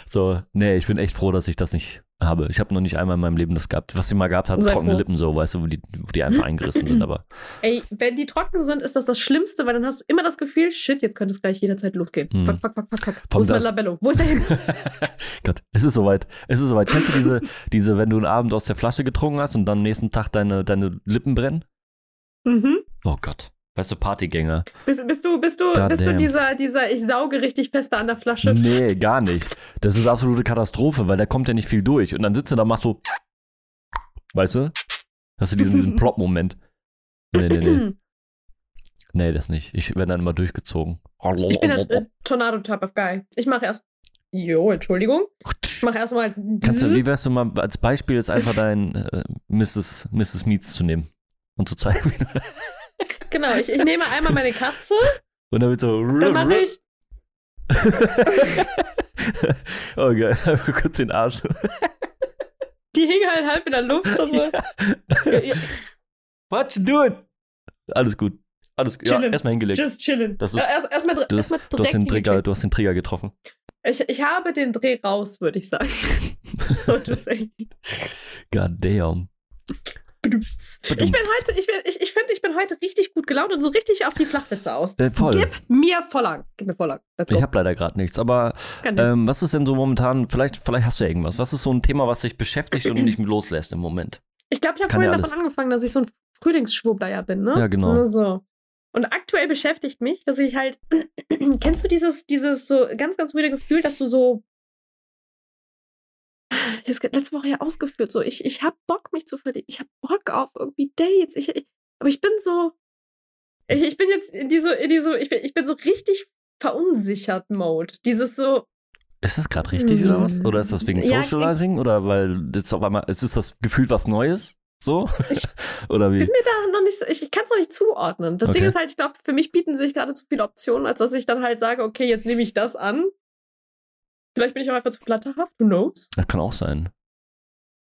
so, nee, ich bin echt froh, dass ich das nicht habe. Ich habe noch nicht einmal in meinem Leben das gehabt. Was ich mal gehabt habe, trockene. Lippen so, weißt du, wo die, wo die einfach eingerissen sind. Aber Ey, wenn die trocken sind, ist das das Schlimmste, weil dann hast du immer das Gefühl, shit, jetzt könnte es gleich jederzeit losgehen. Hm. Fuck, fuck, fuck, fuck, fuck. Wo ist mein Labello? Wo ist der hin? Gott, es ist soweit. Es ist soweit. Kennst du diese, diese, wenn du einen Abend aus der Flasche getrunken hast und dann am nächsten Tag deine, deine Lippen brennen? mhm. Oh Gott. Weißt du, Partygänger. Bist, bist du, bist du, God bist du dieser, dieser, ich sauge richtig fester an der Flasche? Nee, gar nicht. Das ist absolute Katastrophe, weil da kommt ja nicht viel durch. Und dann sitzt du da und machst so. Weißt du? Hast du diesen, diesen Plop-Moment. Nee, nee, nee. Nee, das nicht. Ich werde dann immer durchgezogen. Ich bin der äh, Tornado-Type of Guy. Ich mache erst. Jo, Entschuldigung. Ich mache erstmal. Kannst du, wie wärst du mal als Beispiel jetzt einfach dein äh, Mrs. Mrs. Meets zu nehmen und zu zeigen, wie du. Genau, ich, ich nehme einmal meine Katze, Und dann wird so. dann mache ich. oh geil, einfach kurz den Arsch. Die hing halt halb in der Luft. Also, ja, ja, What you doing? Alles gut. Alles gut. Ja, erstmal hingelegt. just chillen. Das ist- Ja, erst, erstmal Du hast, erstmal du, hast den Trigger, du hast den Trigger getroffen. Ich, ich habe den Dreh raus, würde ich sagen. so to say. God damn. Ich bin heute, ich, bin, ich, ich finde, ich bin heute richtig gut gelaunt und so richtig auf die Flachwitze aus. Äh, voll. Gib mir Vorlagen. Gib mir Vorlagen. Ich habe leider gerade nichts, aber ähm, was ist denn so momentan, vielleicht, vielleicht hast du ja irgendwas, was ist so ein Thema, was dich beschäftigt und nicht loslässt im Moment? ich glaube, ich habe vorhin ja davon angefangen, dass ich so ein Frühlingsschwurbler bin, ne? Ja, genau. So. Und aktuell beschäftigt mich, dass ich halt, kennst du dieses, dieses so ganz, ganz weirde Gefühl, dass du so, ich habe es letzte Woche ja ausgeführt, so, ich, ich habe Bock, mich zu verlieben, ich habe Bock auf irgendwie Dates, ich, ich, aber ich bin so, ich, ich bin jetzt in diese, in diese, ich bin, ich bin so richtig verunsichert Mode. Dieses so, Ist das gerade richtig oder was? Oder ist das wegen Ja, Socializing? Oder weil jetzt auf einmal, ist es das Gefühl was Neues? So? Ich- oder wie? bin mir da noch nicht, ich, ich kann es noch nicht zuordnen. Das Ding Okay. ist halt, ich glaube, für mich bieten sich gerade zu viele Optionen, als dass ich dann halt sage, okay, jetzt nehme ich das an. Vielleicht bin ich auch einfach zu flatterhaft, who knows? Das kann auch sein.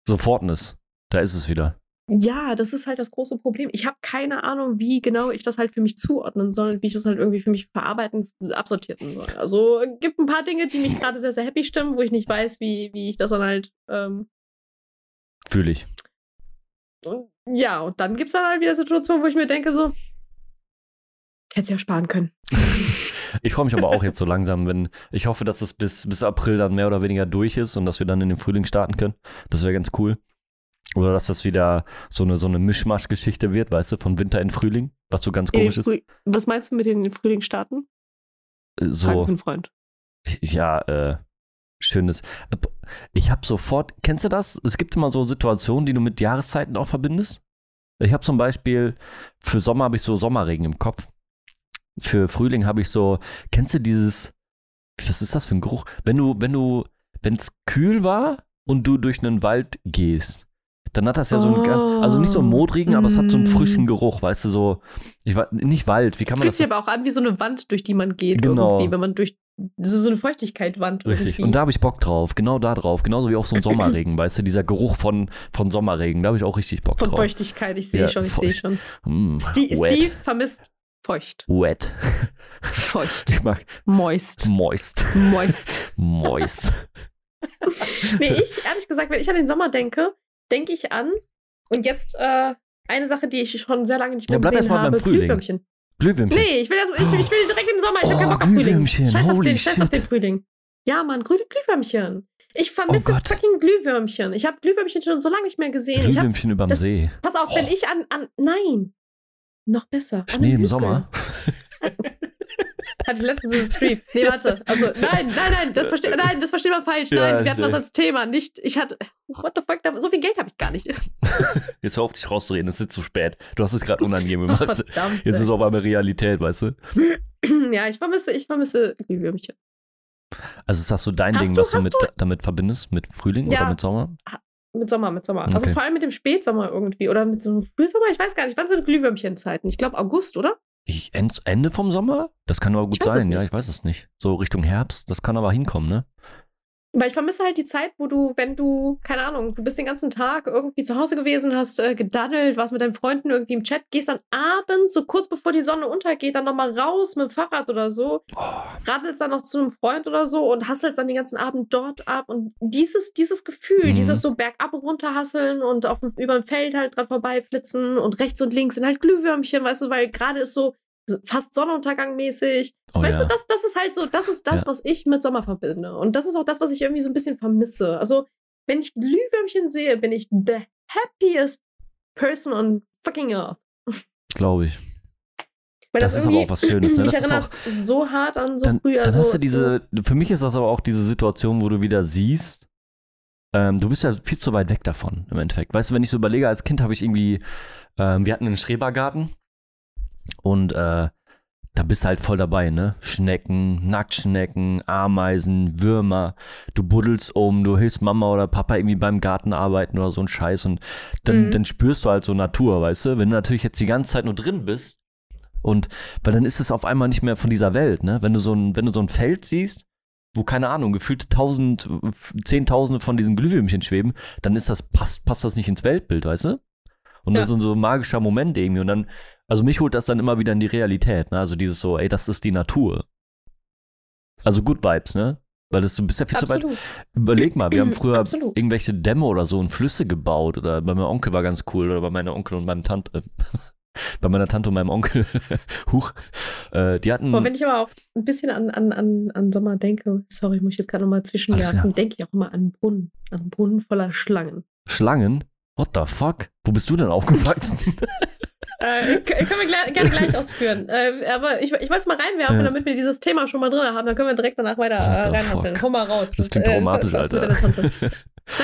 Sofortness. Da ist es wieder. Ja, das ist halt das große Problem. Ich habe keine Ahnung, wie genau ich das halt für mich zuordnen soll und wie ich das halt irgendwie für mich verarbeiten, absortieren soll. Also es gibt ein paar Dinge, die mich gerade sehr, sehr happy stimmen, wo ich nicht weiß, wie, wie ich das dann halt. Ähm, Fühle ich. ja, und dann gibt es dann halt wieder Situationen, wo ich mir denke, so, hätte ja sparen können. Ich freue mich aber auch jetzt so langsam, wenn ich hoffe, dass es bis, bis April dann mehr oder weniger durch ist und dass wir dann in den Frühling starten können. Das wäre ganz cool. Oder dass das wieder so eine, so eine Mischmasch-Geschichte wird, weißt du, von Winter in Frühling, was so ganz komisch ist. Früh- Was meinst du mit den Frühling starten? Äh, So, einen Freund. ja, äh, schönes. Ich habe sofort, kennst du das? Es gibt immer so Situationen, die du mit Jahreszeiten auch verbindest. Ich habe zum Beispiel, für Sommer habe ich so Sommerregen im Kopf. Für Frühling habe ich so, kennst du dieses, was ist das für ein Geruch? Wenn du, wenn du, wenn es kühl war und du durch einen Wald gehst, dann hat das ja so einen, ganz- also nicht so einen Oh. modrigen, aber es hat so einen Mm. frischen Geruch, weißt du, so, ich weiß, nicht Wald, wie kann man Fühlt das? sich aber auch an wie so eine Wand, durch die man geht Genau. irgendwie, wenn man durch so, so eine Feuchtigkeit-Wand Richtig. irgendwie. Und da habe ich Bock drauf. Genau da drauf. Genauso wie auf so einen Sommerregen, weißt du, dieser Geruch von, von Sommerregen. Da habe ich auch richtig Bock Von drauf. Feuchtigkeit, ich sehe Ja, schon, ich sehe schon. Mm. Steve vermisst feucht. Wet. Feucht. Ich mag Moist. moist. Moist. Moist. Nee, ich, ehrlich gesagt, wenn ich an den Sommer denke, denke ich an, und jetzt äh, eine Sache, die ich schon sehr lange nicht mehr Ja, gesehen habe. Glühwürmchen. Glühwürmchen. Nee, ich will, erst, ich, ich will direkt den Sommer, ich habe Oh, keinen Bock auf Frühling. Glühwürmchen, Scheiß auf den, scheiß auf den Frühling. Ja, Mann, grüne Glühwürmchen. Ich vermisse Oh fucking Glühwürmchen. Ich habe Glühwürmchen schon so lange nicht mehr gesehen. Ich hab, Glühwürmchen überm das- See. pass auf, wenn Oh. ich an, an. Nein. Noch besser. Schnee im Hügel. Sommer. Hatte ich letztens im Stream. Nee, warte. Also, nein, nein, nein, das versteht, nein, das versteht man falsch. Ja, Nein, wir hatten das nee. als Thema. Nicht, ich hatte, what the fuck, so viel Geld habe ich gar nicht. Jetzt hör auf, dich rauszureden. Es ist zu spät. Du hast es gerade unangenehm Ach, gemacht. verdammt. Jetzt ist es auf einmal Realität, weißt du? ja, ich vermisse, ich vermisse Glühwürmchen. Also ist das so dein Hast Ding, du- was du, mit, damit verbindest? Mit Frühling Ja. oder mit Sommer? Mit Sommer, mit Sommer. Also Okay. vor allem mit dem Spätsommer irgendwie. Oder mit so einem Frühsommer, ich weiß gar nicht. Wann sind Glühwürmchenzeiten? Ich glaube August, oder? Ich, End- Ende vom Sommer? Das kann aber gut sein, ja, ich weiß es nicht. So Richtung Herbst, das kann aber hinkommen, ne? Weil ich vermisse halt die Zeit, wo du, wenn du, keine Ahnung, du bist den ganzen Tag irgendwie zu Hause gewesen, hast äh, gedaddelt, warst mit deinen Freunden irgendwie im Chat, gehst dann abends, so kurz bevor die Sonne untergeht, dann nochmal raus mit dem Fahrrad oder so, Oh, radelst dann noch zu einem Freund oder so und hasselst dann den ganzen Abend dort ab. Und dieses, dieses Gefühl, Mhm. dieses so bergab und runter hasseln und auf, über dem Feld halt dran vorbeiflitzen und rechts und links sind halt Glühwürmchen, weißt du, weil gerade ist so fast Sonnenuntergang mäßig. oh weißt ja. du, das, das ist halt so, das ist das, Ja. was ich mit Sommer verbinde. Und das ist auch das, was ich irgendwie so ein bisschen vermisse. Also, wenn ich Glühwürmchen sehe, bin ich the happiest person on fucking earth. Glaube ich. Weil Das ist aber auch was Schönes, ne? Mich Das erinnert so hart an so Dann, früher. dann so, hast du diese, für mich ist das aber auch diese Situation, wo du wieder siehst, ähm, du bist ja viel zu weit weg davon im Endeffekt. Weißt du, wenn ich so überlege, als Kind habe ich irgendwie, ähm, wir hatten einen Schrebergarten und äh, da bist du halt voll dabei, ne? Schnecken, Nacktschnecken, Ameisen, Würmer. Du buddelst um, du hilfst Mama oder Papa irgendwie beim Garten arbeiten oder so ein Scheiß und dann, Mhm. dann spürst du halt so Natur, weißt du? Wenn du natürlich jetzt die ganze Zeit nur drin bist und weil dann ist es auf einmal nicht mehr von dieser Welt, ne? Wenn du so ein, wenn du so ein Feld siehst, wo, keine Ahnung, gefühlte tausend, zehntausende von diesen Glühwürmchen schweben, dann ist das, passt, passt das nicht ins Weltbild, weißt du? Und Ja. das ist so ein magischer Moment irgendwie. Und dann, also mich holt das dann immer wieder in die Realität, ne? Also dieses so, ey, das ist die Natur. Also Good Vibes, ne? Weil das, du bist ja viel zu weit. Absolut. Überleg mal, wir haben früher Absolut. irgendwelche Dämme oder so und Flüsse gebaut. Oder bei meinem Onkel war ganz cool. Oder bei meiner Onkel und meinem Tante. bei meiner Tante und meinem Onkel. Huch. Äh, die hatten. Aber wenn ich aber auch ein bisschen an, an, an, an Sommer denke, sorry, muss ich jetzt gerade nochmal klar. denke ich auch immer an einen Brunnen. An einen Brunnen voller Schlangen. Schlangen? What the fuck? Wo bist du denn aufgewachsen? Äh, können wir gleich, gerne gleich ausführen. Äh, aber ich, ich wollte es mal reinwerfen, Ja. damit wir dieses Thema schon mal drin haben. Dann können wir direkt danach weiter äh, reinhasseln. Komm mal raus. Das klingt Äh, traumatisch, mit Alter. Nein,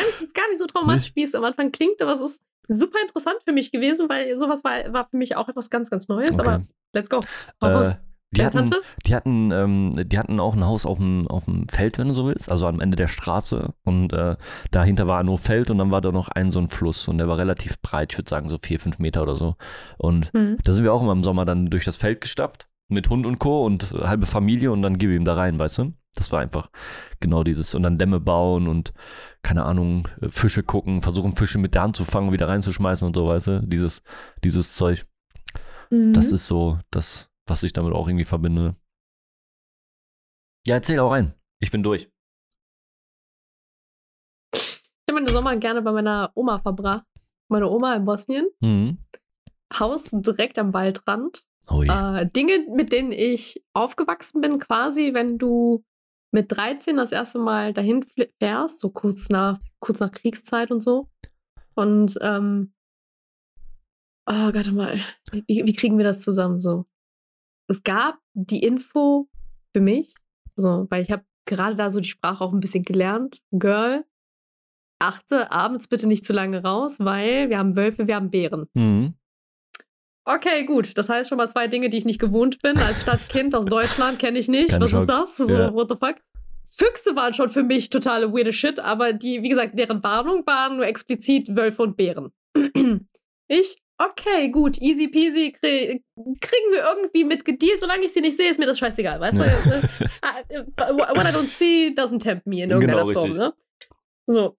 es ist gar nicht so traumatisch, wie es am Anfang klingt, aber es ist super interessant für mich gewesen, weil sowas war, war für mich auch etwas ganz, ganz Neues. Okay. Aber let's go. Hau raus. Die, hatten, die, hatten, ähm, die hatten auch ein Haus auf dem, auf dem Feld, wenn du so willst, also am Ende der Straße. Und äh, dahinter war nur Feld und dann war da noch ein so ein Fluss und der war relativ breit, ich würde sagen so vier, fünf Meter oder so. Und Hm. da sind wir auch immer im Sommer dann durch das Feld gestapft mit Hund und Co. und äh, halbe Familie und dann gib ihm da rein, weißt du? Das war einfach genau dieses. Und dann Dämme bauen und, keine Ahnung, äh, Fische gucken, versuchen Fische mit der Hand zu fangen, wieder reinzuschmeißen und so, weißt du? Dieses, dieses Zeug. Mhm. Das ist so das, was ich damit auch irgendwie verbinde. Ja, erzähl auch rein. Ich bin durch. Ich habe meine Sommer gerne bei meiner Oma verbracht. Meine Oma in Bosnien. Mhm. Haus direkt am Waldrand. Oh. Äh, Dinge, mit denen ich aufgewachsen bin, quasi, wenn du mit 13 das erste Mal dahin fährst, so kurz nach, kurz nach Kriegszeit und so. Und, ähm, oh, warte mal, wie, wie kriegen wir das zusammen so? Es gab die Info für mich, so, weil ich habe gerade da so die Sprache auch ein bisschen gelernt. Girl, achte abends bitte nicht zu lange raus, weil wir haben Wölfe, wir haben Bären. Mhm. Okay, gut. Das heißt schon mal zwei Dinge, die ich nicht gewohnt bin. Als Stadtkind aus Deutschland kenne ich nicht. Keine Was Chance. ist das? So, Ja. what the fuck? Füchse waren schon für mich totale weirde Shit, aber die, wie gesagt, deren Warnung waren nur explizit Wölfe und Bären. ich, okay, gut, easy peasy, krie kriegen wir irgendwie mit gedealt, solange ich sie nicht sehe, ist mir das scheißegal, weißt du? Äh, äh, What I don't see doesn't tempt me in irgendeiner Genau, Form, richtig. ne? So.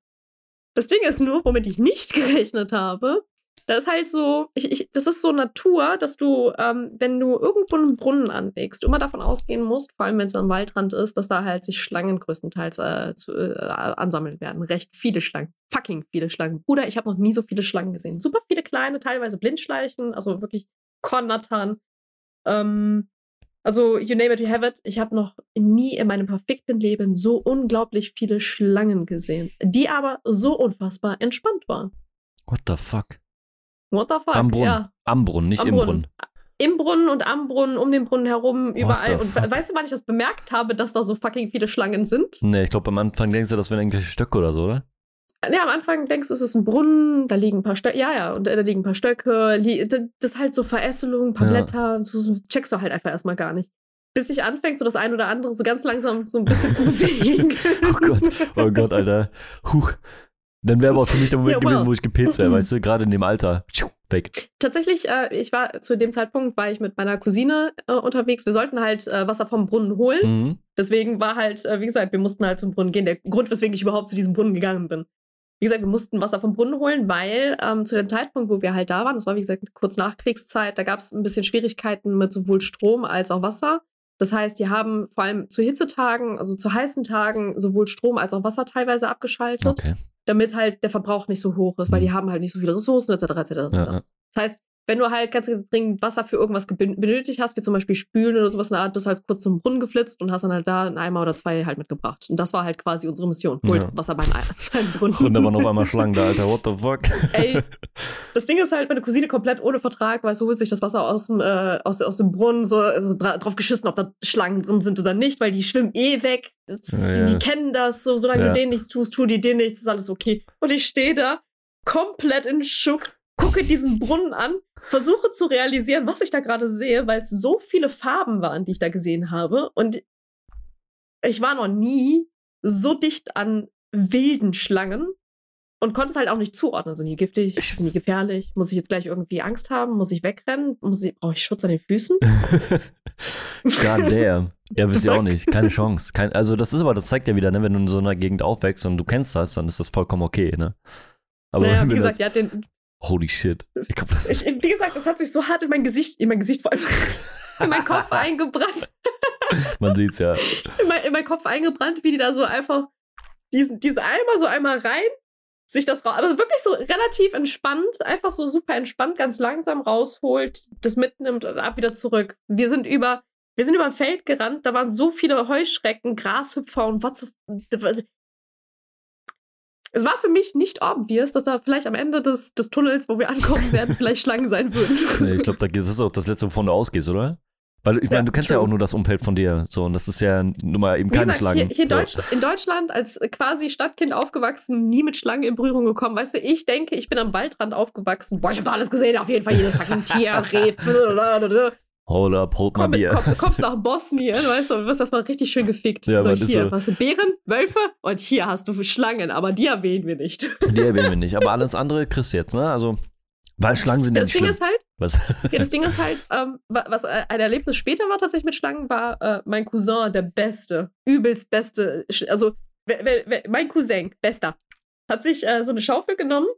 Das Ding ist nur, womit ich nicht gerechnet habe, da ist halt so, ich, ich, das ist so Natur, dass du, ähm, wenn du irgendwo einen Brunnen anlegst, immer davon ausgehen musst, vor allem wenn es am Waldrand ist, dass da halt sich Schlangen größtenteils äh, zu, äh, ansammeln werden. Recht viele Schlangen. Fucking viele Schlangen. Bruder, ich habe noch nie so viele Schlangen gesehen. Super viele kleine, teilweise Blindschleichen, also wirklich Kornattern. Ähm, also, you name it, you have it. Ich habe noch nie in meinem perfekten Leben so unglaublich viele Schlangen gesehen, die aber so unfassbar entspannt waren. What the fuck? What the fuck? Am Brunnen. Ja, Am Brunnen, nicht am im Brunnen. Brunnen. Im Brunnen und am Brunnen, um den Brunnen herum, überall. Und fuck? we- weißt du, wann ich das bemerkt habe, dass da so fucking viele Schlangen sind? Nee, ich glaube, am Anfang denkst du, das wären irgendwelche Stöcke oder so, oder? Ja, am Anfang denkst du, es ist ein Brunnen, da liegen ein paar Stöcke. Ja, ja, und da liegen ein paar Stöcke. Das ist halt so Verästelung, ein paar Ja. Blätter. So, so checkst du halt einfach erstmal gar nicht. Bis sich anfängt, so das ein oder andere so ganz langsam so ein bisschen zu bewegen. Oh Gott, oh Gott, Alter. Huch. Dann wäre aber auch für mich der Moment Ja, wow. gewesen, wo ich gepetzt wäre, weißt du? Gerade in dem Alter. Weg. Tatsächlich, äh, ich war zu dem Zeitpunkt, war ich mit meiner Cousine äh, unterwegs. Wir sollten halt äh, Wasser vom Brunnen holen. Mhm. Deswegen war halt, äh, wie gesagt, wir mussten halt zum Brunnen gehen. Der Grund, weswegen ich überhaupt zu diesem Brunnen gegangen bin. Wie gesagt, wir mussten Wasser vom Brunnen holen, weil ähm, zu dem Zeitpunkt, wo wir halt da waren, das war wie gesagt kurz nach Kriegszeit, da gab es ein bisschen Schwierigkeiten mit sowohl Strom als auch Wasser. Das heißt, die haben vor allem zu Hitzetagen, also zu heißen Tagen, sowohl Strom als auch Wasser teilweise abgeschaltet, Okay. Damit halt der Verbrauch nicht so hoch ist, weil Mhm. die haben halt nicht so viele Ressourcen etc. etc. Ja, ja. Das heißt, wenn du halt ganz dringend Wasser für irgendwas benötigt hast, wie zum Beispiel Spülen oder sowas in der Art, bist du halt kurz zum Brunnen geflitzt und hast dann halt da einen Eimer oder zwei halt mitgebracht. Und das war halt quasi unsere Mission. Holt Ja. Wasser beim, Ei- beim Brunnen. Und da waren auf einmal Schlangen da, Alter. What the fuck? Ey, das Ding ist halt, meine Cousine komplett ohne Vertrag, weil sie holt sich das Wasser aus dem, äh, aus, aus dem Brunnen, so also dra drauf geschissen, ob da Schlangen drin sind oder nicht, weil die schwimmen eh weg. Das, Ja, die, die kennen das, so, solange Ja. du denen nichts tust, tu die dir nichts, ist alles okay. Und ich stehe da, komplett in Schuck, gucke diesen Brunnen an, versuche zu realisieren, was ich da gerade sehe, weil es so viele Farben waren, die ich da gesehen habe. Und ich war noch nie so dicht an wilden Schlangen und konnte es halt auch nicht zuordnen. Sind die giftig? Sind die gefährlich? Muss ich jetzt gleich irgendwie Angst haben? Muss ich wegrennen? Muss ich, brauche ich Schutz an den Füßen? God damn. Ja, wisst ihr auch nicht. Keine Chance. Kein, also, das ist aber, das zeigt ja wieder, ne, wenn du in so einer Gegend aufwächst und du kennst das, dann ist das vollkommen okay, ne? Aber naja, wie gesagt, ja, den, holy shit. Ich glaube, das ich, wie gesagt, das hat sich so hart in mein Gesicht, in mein Gesicht vor allem, in meinen Kopf eingebrannt. man sieht's ja. in, mein, in meinen Kopf eingebrannt, wie die da so einfach diesen, diesen Eimer so einmal rein, sich das raus, also wirklich so relativ entspannt, einfach so super entspannt, ganz langsam rausholt, das mitnimmt und ab wieder zurück. Wir sind über, wir sind über ein Feld gerannt, da waren so viele Heuschrecken, Grashüpfer und was so. Es war für mich nicht obvious, dass da vielleicht am Ende des, des Tunnels, wo wir ankommen werden, vielleicht Schlangen sein würden. Nee, ich glaube, da ist auch das letzte, wovon du ausgehst, oder? Weil ich Ja, meine, du kennst ja true. auch nur das Umfeld von dir. So, und das ist ja nun mal eben keine gesagt, Schlangen. hier, hier in, so. Deutsch, in Deutschland als quasi Stadtkind aufgewachsen, nie mit Schlangen in Berührung gekommen. Weißt du, ich denke, ich bin am Waldrand aufgewachsen. Boah, ich habe alles gesehen, auf jeden Fall jedes fucking Tier, Reh. Hold up, hold my komm, mit, beer. komm, kommst nach Bosnien, weißt du, und wirst erstmal richtig schön gefickt. Ja, so, hier, so. hast du Bären, Wölfe und hier hast du Schlangen, aber die erwähnen wir nicht. Die erwähnen wir nicht. Aber alles andere kriegst du jetzt, ne? Also, weil Schlangen sind ja Das nicht Ding schlimm. ist halt, Was? ja, das Ding ist halt, ähm, wa- was äh, ein Erlebnis später war tatsächlich mit Schlangen, war äh, mein Cousin, der Beste, übelst Beste. Also, mein Cousin, Bester, hat sich äh, so eine Schaufel genommen.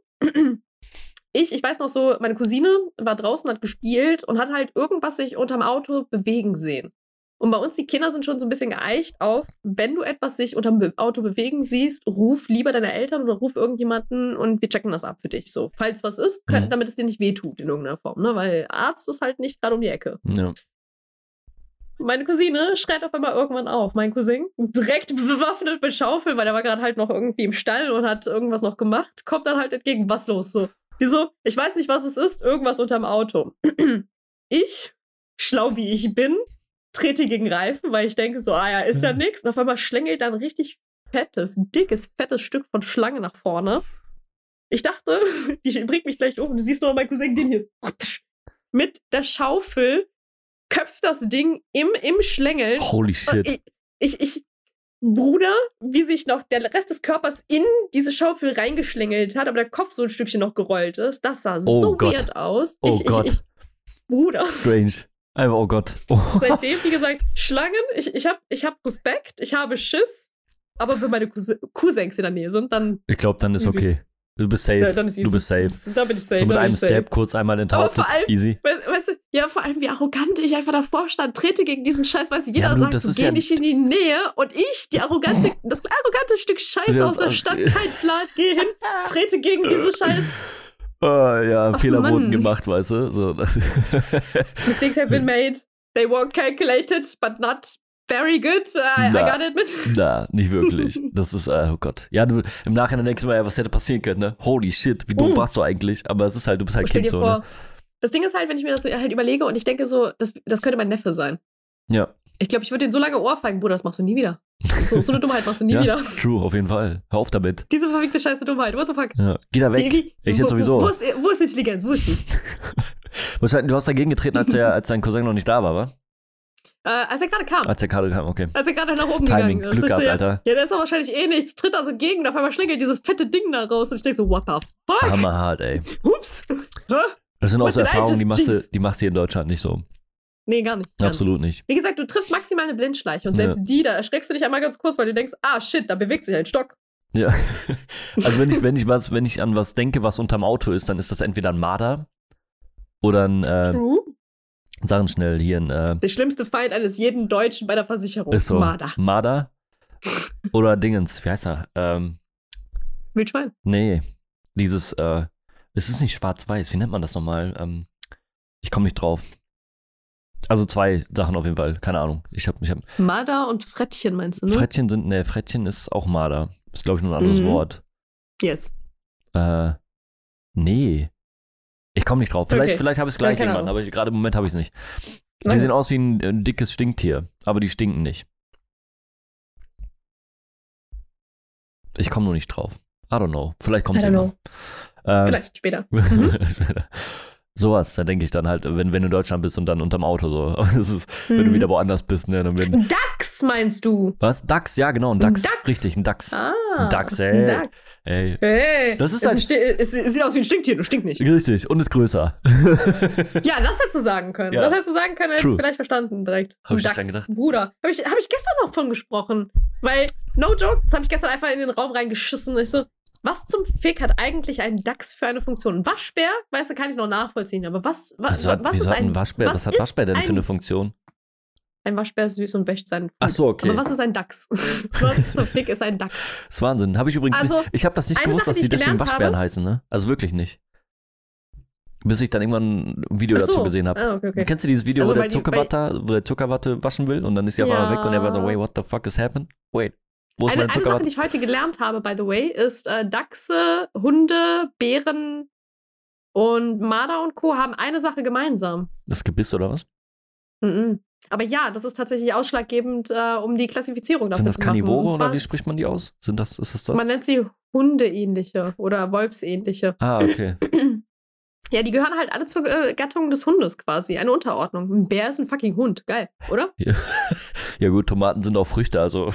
Ich, ich weiß noch so, meine Cousine war draußen, hat gespielt und hat halt irgendwas sich unterm Auto bewegen sehen. Und bei uns, die Kinder sind schon so ein bisschen geeicht auf, wenn du etwas sich unterm Be Auto bewegen siehst, ruf lieber deine Eltern oder ruf irgendjemanden und wir checken das ab für dich. So, falls was ist, können, Mhm. damit es dir nicht wehtut in irgendeiner Form, ne? Weil Arzt ist halt nicht gerade um die Ecke. Ja. Meine Cousine schreit auf einmal irgendwann auf. Mein Cousin, direkt bewaffnet mit Schaufel, weil er war gerade halt noch irgendwie im Stall und hat irgendwas noch gemacht, kommt dann halt entgegen, was los so. Die so, ich weiß nicht, was es ist, irgendwas unterm Auto. Ich, schlau wie ich bin, trete gegen Reifen, weil ich denke so, ah ja, ist ja Mhm. nix. Und auf einmal schlängelt da ein richtig fettes, dickes, fettes Stück von Schlange nach vorne. Ich dachte, die bringt mich gleich um. Du siehst nur mein Cousin, den hier mit der Schaufel köpft das Ding im, im Schlängel. Holy shit. Ich, ich, ich, Bruder, wie sich noch der Rest des Körpers in diese Schaufel reingeschlängelt hat, aber der Kopf so ein Stückchen noch gerollt ist. Das sah Oh so Gott. weird aus. Oh ich, Gott. Ich, ich, Bruder, Strange. Einfach, oh Gott. Oh. seitdem, wie gesagt, Schlangen, ich, ich habe ich hab Respekt, ich habe Schiss, aber wenn meine Cousin, Cousins in der Nähe sind, dann, Ich glaube, dann ist Easy. okay. Du bist safe. da, dann ist easy. du bist safe. Das, da bin ich safe. so mit einem ich safe. Step kurz einmal enthauptet. vor allem- Easy. We weißt du, ja, vor allem, wie arrogant ich einfach davor stand, trete gegen diesen Scheiß, weißt du, jeder Ja, du, sagt, ist geh ja- nicht in die Nähe und ich, die arrogante, das arrogante Stück Scheiße Ja, aus der Stadt, kein Plan, geh hin, trete gegen diese Scheiß. Ah, ja, Ach, Fehler Mann. wurden gemacht, weißt du? So. Mistakes have been made, they were calculated, but not very good, I, I Na. gotta admit. Na, nicht wirklich. Das ist, äh, oh Gott. Ja, du, im Nachhinein denkst du mal, ja, was hätte passieren können, ne? Holy shit, wie doof Mm. warst du eigentlich? Aber es ist halt, du bist halt Stell Kind so, vor, ne? das Ding ist halt, wenn ich mir das so halt überlege und ich denke so, das, das könnte mein Neffe sein. Ja, Ich glaube, ich würde den so lange ohrfeigen, Bruder, das machst du nie wieder. So, so eine Dummheit machst du nie Ja. wieder. true, auf jeden Fall. Hör auf damit. Diese verfickte Scheiße Dummheit, what the fuck? Ja. Geh da weg. Wie- Ich jetzt sowieso. Wo, ist, wo ist Intelligenz? Wo ist die? Wahrscheinlich, du hast dagegen getreten, als, er, als dein Cousin noch nicht da war, wa? Äh, als er gerade kam. Als der Karte kam, okay. Als er gerade nach oben Timing, gegangen ist. Glück so, gehabt, ja, Alter. ja, der ist doch wahrscheinlich eh nichts. Tritt also gegen. und Auf einmal schlängelt dieses fette Ding da raus. Und ich denke so, what the fuck? Hammerhart, ey. Ups. Das sind auch so Erfahrungen, die machst, du, die machst du hier in Deutschland nicht so. Nee, gar nicht. Gar. Absolut nicht. Wie gesagt, du triffst maximal eine Blindschleiche. Und Ja. selbst die, da erschreckst du dich einmal ganz kurz, weil du denkst, ah shit, da bewegt sich ein Stock. Ja. Also wenn ich, wenn ich was, wenn ich an was denke, was unterm Auto ist, dann ist das entweder ein Marder oder ein, äh, True. Sagen schnell hier ein, äh, Der schlimmste Feind eines jeden Deutschen bei der Versicherung. ist so. Marder. Marder. Oder Dingens, wie heißt er? Ähm, Wildschwein. nee. Dieses, äh, es ist nicht schwarz-weiß, wie nennt man das nochmal? Ähm, ich komme nicht drauf. Also zwei Sachen auf jeden Fall, keine Ahnung. Ich hab, ich hab, Marder und Frettchen meinst du, ne? Frettchen sind, ne, Frettchen ist auch Marder. Ist, glaube ich, nur ein anderes Mhm. Wort. yes. Äh, nee. Ich komme nicht drauf. Vielleicht, Okay. vielleicht habe ich es gleich Ja, irgendwann, aber gerade im Moment habe ich es nicht. Die Okay. sehen aus wie ein, ein dickes Stinktier, aber die stinken nicht. Ich komme nur nicht drauf. I don't know. Vielleicht kommt es know. Ähm, Vielleicht später. Mhm. Sowas, da denke ich dann halt, wenn, wenn du in Deutschland bist und dann unterm Auto so. Aber das ist, wenn du Mhm. wieder woanders bist, ne, dann werden. Dachs meinst du? Was? Dachs, ja, genau, ein Dachs. Dachs. Richtig, ein Dachs. Ah. Ein Dachs, ein ey. Dachs. Ey. Hey, Das ist ein halt- es, es sieht aus wie ein Stinktier, du stinkt nicht. Richtig, und ist größer. Ja, das hättest du sagen können. Ja. Das hättest du sagen können, hättest du vielleicht verstanden direkt. Hab ich nicht dran Dachs, gedacht. Bruder. Habe ich, hab ich gestern noch von gesprochen. Weil, no joke, das habe ich gestern einfach in den Raum reingeschissen. Und ich so, was zum Fick hat eigentlich ein Dachs für eine Funktion? Ein Waschbär, weißt du, kann ich noch nachvollziehen. Aber was, was, hat, was ist ein, Waschbär? Was, was hat Waschbär denn für ein- eine Funktion? Ein Waschbär ist süß und wäscht seinen Fuß. Ach so, okay. Aber was ist ein Dachs? was zum Fick ist ein Dachs? Das ist Wahnsinn. Habe ich übrigens Also, nicht, ich habe das nicht gewusst, Sache, dass die deswegen Waschbären habe- heißen, ne? Also wirklich nicht. Bis ich dann irgendwann ein Video so. dazu gesehen habe. Ah, okay, okay. Kennst du dieses Video, Also, wo, der Zuckerwatte, wo der Zuckerwatte waschen will und dann ist einmal Ja. weg und er war so, wait, what the fuck is happened? Wait, wo ist Eine, eine Sache, die ich heute gelernt habe, by the way, ist, äh, Dachse, Hunde, Bären und Marder und Co. haben eine Sache gemeinsam. Das Gebiss oder was? Mhm. Aber ja, das ist tatsächlich ausschlaggebend, äh, um die Klassifizierung dafür Sind das zu machen. Karnivore oder wie spricht man die aus? Sind das, ist es das? Man nennt sie Hundeähnliche oder Wolfsähnliche. ah, okay. Ja, die gehören halt alle zur äh, Gattung des Hundes quasi. Eine Unterordnung. Ein Bär ist ein fucking Hund. Geil, oder? Ja gut, Tomaten sind auch Früchte, also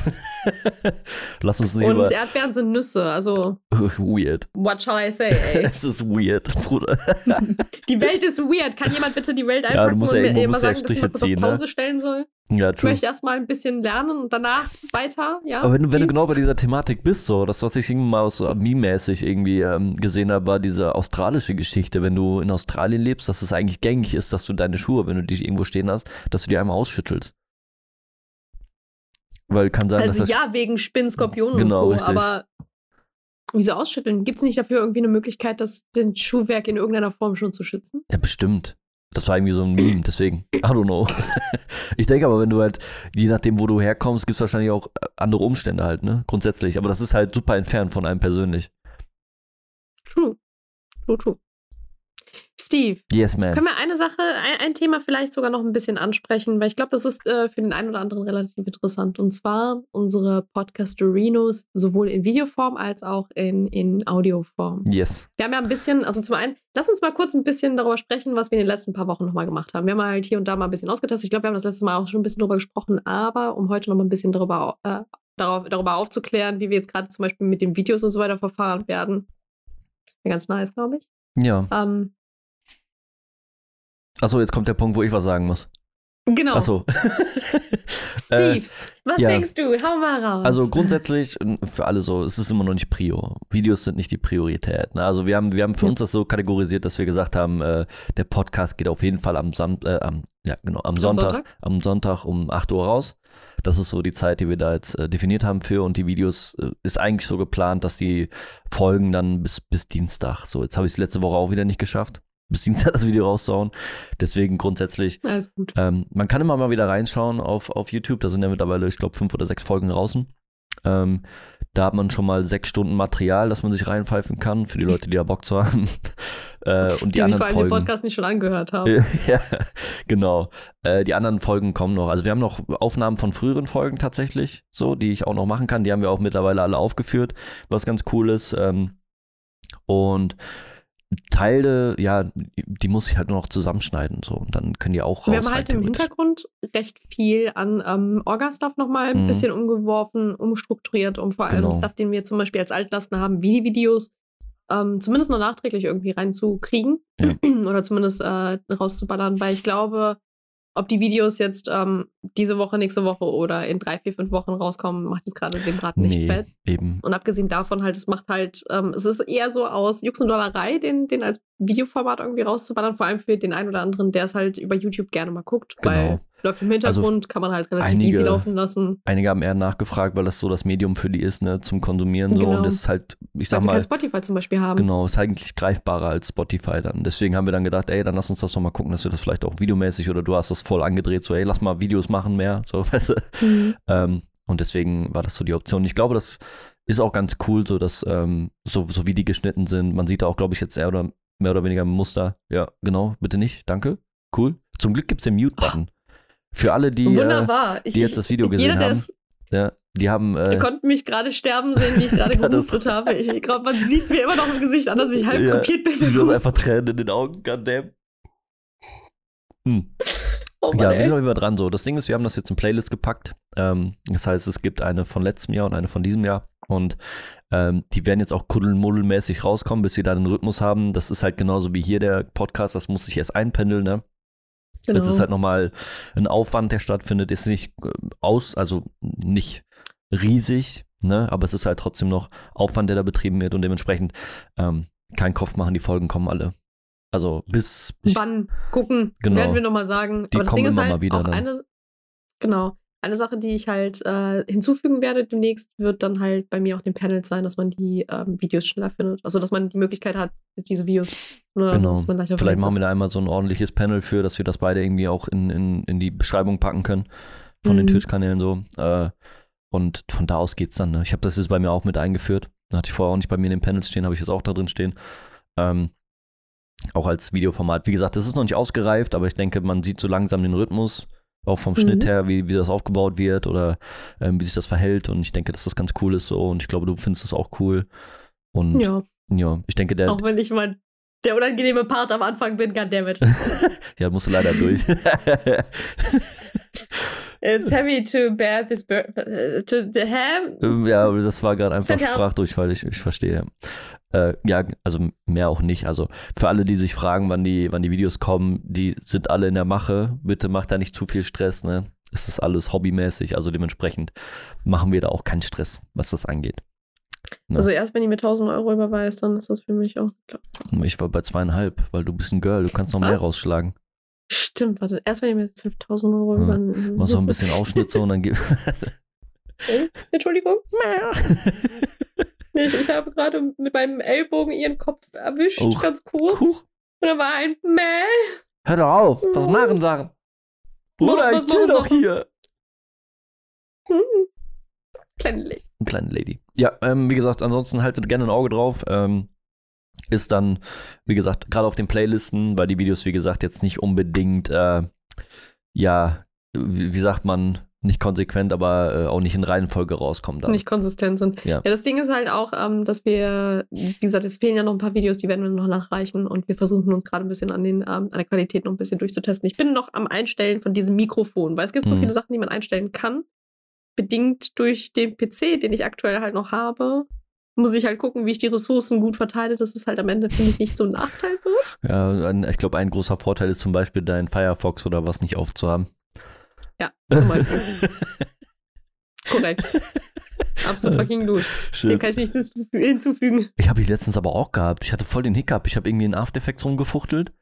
lass uns nicht Und über... Erdbeeren sind Nüsse. Also, Weird. what shall I say, ey? Es ist weird, Bruder. Die Welt ist weird. Kann jemand bitte die Welt du einpacken musst ja irgendwo- musst ja sagen, dass ich Striche kurz ziehen, ne? Pause stellen soll? Ja, Ich true. möchte erstmal ein bisschen lernen und danach weiter, ja. Aber wenn, du- wenn du genau bei dieser Thematik bist, so, das, was ich irgendwie mal so meme-mäßig irgendwie ähm, gesehen habe, war diese australische Geschichte, wenn du in Australien lebst, dass es eigentlich gängig ist, dass du deine Schuhe, wenn du die irgendwo stehen hast, dass du die einmal ausschüttelst. Weil kann sein, Also dass das. ja, wegen Spinnen, Skorpionen Genau, und Co. richtig. Aber wieso ausschütteln? Gibt es nicht dafür irgendwie eine Möglichkeit, das den Schuhwerk in irgendeiner Form schon zu schützen? Ja, bestimmt. Das war irgendwie so ein Meme, deswegen. I don't know. ich denke aber, wenn du halt, je nachdem, wo du herkommst, gibt es wahrscheinlich auch äh, andere Umstände halt, ne? Grundsätzlich. Aber das ist halt super entfernt von einem persönlich. True. True, true. Steve, Yes, man. können wir eine Sache, ein, ein Thema vielleicht sogar noch ein bisschen ansprechen, weil ich glaube, das ist äh, für den einen oder anderen relativ interessant. Und zwar unsere Podcasterinos sowohl in Videoform als auch in, in Audioform. Yes. Wir haben ja ein bisschen, also zum einen, lass uns mal kurz ein bisschen darüber sprechen, was wir in den letzten paar Wochen nochmal gemacht haben. Wir haben halt hier und da mal ein bisschen ausgetestet. Ich glaube, wir haben das letzte Mal auch schon ein bisschen darüber gesprochen, aber um heute nochmal ein bisschen darüber, äh, darauf, darüber aufzuklären, wie wir jetzt gerade zum Beispiel mit den Videos und so weiter verfahren werden. Wäre ganz nice, glaube ich. Ja. Ähm, Achso, jetzt kommt der Punkt, wo ich was sagen muss. genau. Achso. Steve, was ja. denkst du? Hau mal raus. Also grundsätzlich äh, für alle so, es ist immer noch nicht Prio. Videos sind nicht die Priorität. Ne? Also wir haben, wir haben für uns das so kategorisiert, dass wir gesagt haben, äh, der Podcast geht auf jeden Fall am, Sam äh, am, ja, genau, am Sonntag, Sonntag? am Sonntag um 8 Uhr raus. Das ist so die Zeit, die wir da jetzt äh, definiert haben für und die Videos äh, ist eigentlich so geplant, dass die Folgen dann bis, bis Dienstag. So, jetzt habe ich es letzte Woche auch wieder nicht geschafft, bis Dienstag das Video rauszuhauen. Deswegen grundsätzlich Alles gut. ähm, man kann immer mal wieder reinschauen auf, auf YouTube. Da sind ja mittlerweile, ich glaube, fünf oder sechs Folgen draußen. Ähm, da hat man schon mal sechs Stunden Material, das man sich reinpfeifen kann, für die Leute, die ja Bock zu haben. äh, und die, Die sich anderen vor allem den Folgen. Podcast nicht schon angehört haben. ja, genau. Äh, die anderen Folgen kommen noch. Also wir haben noch Aufnahmen von früheren Folgen tatsächlich, so, die ich auch noch machen kann. Die haben wir auch mittlerweile alle aufgeführt, was ganz cool ist. Ähm, und Teile, ja, die muss ich halt nur noch zusammenschneiden so und dann können die auch raus. Wir haben halt im Hintergrund recht viel an ähm, Orga-Stuff nochmal ein Mhm. bisschen umgeworfen, umstrukturiert, um vor allem Genau. Stuff, den wir zum Beispiel als Altlasten haben, wie die Videos, ähm, zumindest noch nachträglich irgendwie reinzukriegen Ja. oder zumindest äh, rauszuballern, weil ich glaube, ob die Videos jetzt ähm, diese Woche, nächste Woche oder in drei, vier, fünf Wochen rauskommen, macht jetzt gerade den Braten nicht Nee, fett. eben. Und abgesehen davon halt, es macht halt, ähm, es ist eher so aus Jux und Dollerei, den, den als Videoformat irgendwie rauszuballern, vor allem für den einen oder anderen, der es halt über YouTube gerne mal guckt, Genau. weil läuft im Hintergrund, kann man halt relativ einige- easy laufen lassen. Einige haben eher nachgefragt, weil das so das Medium für die ist, ne, zum Konsumieren so Genau. und das ist halt, ich Weil sag sie mal, kein Spotify zum Beispiel haben. Genau, ist eigentlich greifbarer als Spotify dann. Deswegen haben wir dann gedacht, ey, dann lass uns das doch mal gucken, dass wir das vielleicht auch videomäßig oder du hast das voll angedreht, so, ey, lass mal Videos machen mehr, so, weißt du. Mhm. Ähm, und deswegen war das so die Option. Ich glaube, das ist auch ganz cool, so dass, ähm, so, so wie die geschnitten sind. Man sieht da auch, glaube ich, jetzt eher oder mehr oder weniger ein Muster. Ja, genau, bitte nicht, danke. Cool. Zum Glück gibt es den Mute-Button. Für alle, die, äh. Ich, die jetzt ich- das Video gesehen jeder, der haben. ja, die haben, äh, konntet mich gerade sterben sehen, wie ich gerade gehustet habe. Ich, ich glaube, man sieht mir immer noch im Gesicht an, dass ich halb Ja, kopiert bin. du hast einfach Tränen in den Augen, goddamn. Hm. Oh Mann, Ja, wir sind auch wieder dran so. Das Ding ist, wir haben das jetzt in Playlist gepackt. Ähm, das heißt, es gibt eine von letztem Jahr und eine von diesem Jahr. Und ähm, die werden jetzt auch kuddelmuddelmäßig rauskommen, bis sie da den Rhythmus haben. Das ist halt genauso wie hier der Podcast, das muss sich erst einpendeln, ne? Genau. Es ist halt nochmal ein Aufwand, der stattfindet, ist nicht äh, aus, also nicht riesig, ne? Aber es ist halt trotzdem noch Aufwand, der da betrieben wird und dementsprechend ähm, kein Kopf machen, die Folgen kommen alle. Also bis Wann gucken, Genau. werden wir nochmal sagen. Die Aber das kommen Ding ist immer halt mal wieder auch dann. eine, genau, eine Sache, die ich halt äh, hinzufügen werde demnächst, wird dann halt bei mir auch den Panels sein, dass man die ähm, Videos schneller findet. Also, dass man die Möglichkeit hat, diese Videos ne, Genau. Vielleicht machen wir da einmal so ein ordentliches Panel für, dass wir das beide irgendwie auch in, in, in die Beschreibung packen können. Von den Mhm. Twitch-Kanälen so. Äh, und von da aus geht's dann. Ne? Ich habe das jetzt bei mir auch mit eingeführt. Hatte ich vorher auch nicht bei mir in den Panels stehen, habe ich jetzt auch da drin stehen. Ähm, auch als Videoformat. Wie gesagt, das ist noch nicht ausgereift, aber ich denke, man sieht so langsam den Rhythmus. Auch vom Mhm. Schnitt her, wie, wie das aufgebaut wird oder ähm, wie sich das verhält. Und ich denke, dass das ganz cool ist so. Und ich glaube, du findest das auch cool. Und ja, Ja, ich denke, der, auch wenn ich mal der unangenehme Part am Anfang bin, goddammit. ja, musst du leider durch. It's heavy to bear this bur- äh, to the ham. Ähm, Ja, aber das war gerade einfach. Sprachdurchfall, ich, ich verstehe. Äh, ja, also mehr auch nicht. Also für alle, die sich fragen, wann die, wann die Videos kommen, die sind alle in der Mache. Bitte macht da nicht zu viel Stress, ne? Es ist alles hobbymäßig, also dementsprechend machen wir da auch keinen Stress, was das angeht. Ne? Also erst wenn ihr mir 1000 Euro überweist, dann ist das für mich auch klar. ich war bei zweieinhalb, weil du bist ein Girl, du kannst noch mehr Was? rausschlagen. Stimmt, warte. Erst wenn ihr mir 5000 Euro Ja. überweist. Machst noch ein bisschen Ausschnitt so und dann gibt. Entschuldigung. Ich, ich habe gerade mit meinem Ellbogen ihren Kopf erwischt, Huch. ganz kurz. Huch, Und da war ein Mäh. hör doch auf, was machen Sachen? Bruder, Was ich chill doch hier. Hm. Kleine Lady. Eine kleine Lady. Ja, ähm, wie gesagt, ansonsten haltet gerne ein Auge drauf. Ähm, ist dann, wie gesagt, gerade auf den Playlisten, weil die Videos, wie gesagt, jetzt nicht unbedingt, äh, ja, wie, wie sagt man, nicht konsequent, aber äh, auch nicht in Reihenfolge rauskommen dann. Nicht konsistent sind. Ja. Ja, das Ding ist halt auch, ähm, dass wir, wie gesagt, es fehlen ja noch ein paar Videos, die werden wir noch nachreichen und wir versuchen uns gerade ein bisschen an, den, ähm, an der Qualität noch ein bisschen durchzutesten. Ich bin noch am Einstellen von diesem Mikrofon, weil es gibt so Mhm. viele Sachen, die man einstellen kann. Bedingt durch den PC, den ich aktuell halt noch habe, muss ich halt gucken, wie ich die Ressourcen gut verteile, dass es halt am Ende, finde ich, nicht so ein Nachteil wird. Ja, ich glaube, ein großer Vorteil ist zum Beispiel, dein Firefox oder was nicht aufzuhaben. Ja, zum Beispiel. Korrekt. Absolut fucking gut. Dem Shit. kann ich hinzufü- hinzufügen. Ich habe ich letztens aber auch gehabt. Ich hatte voll den Hiccup. Ich habe irgendwie in After Effects rumgefuchtelt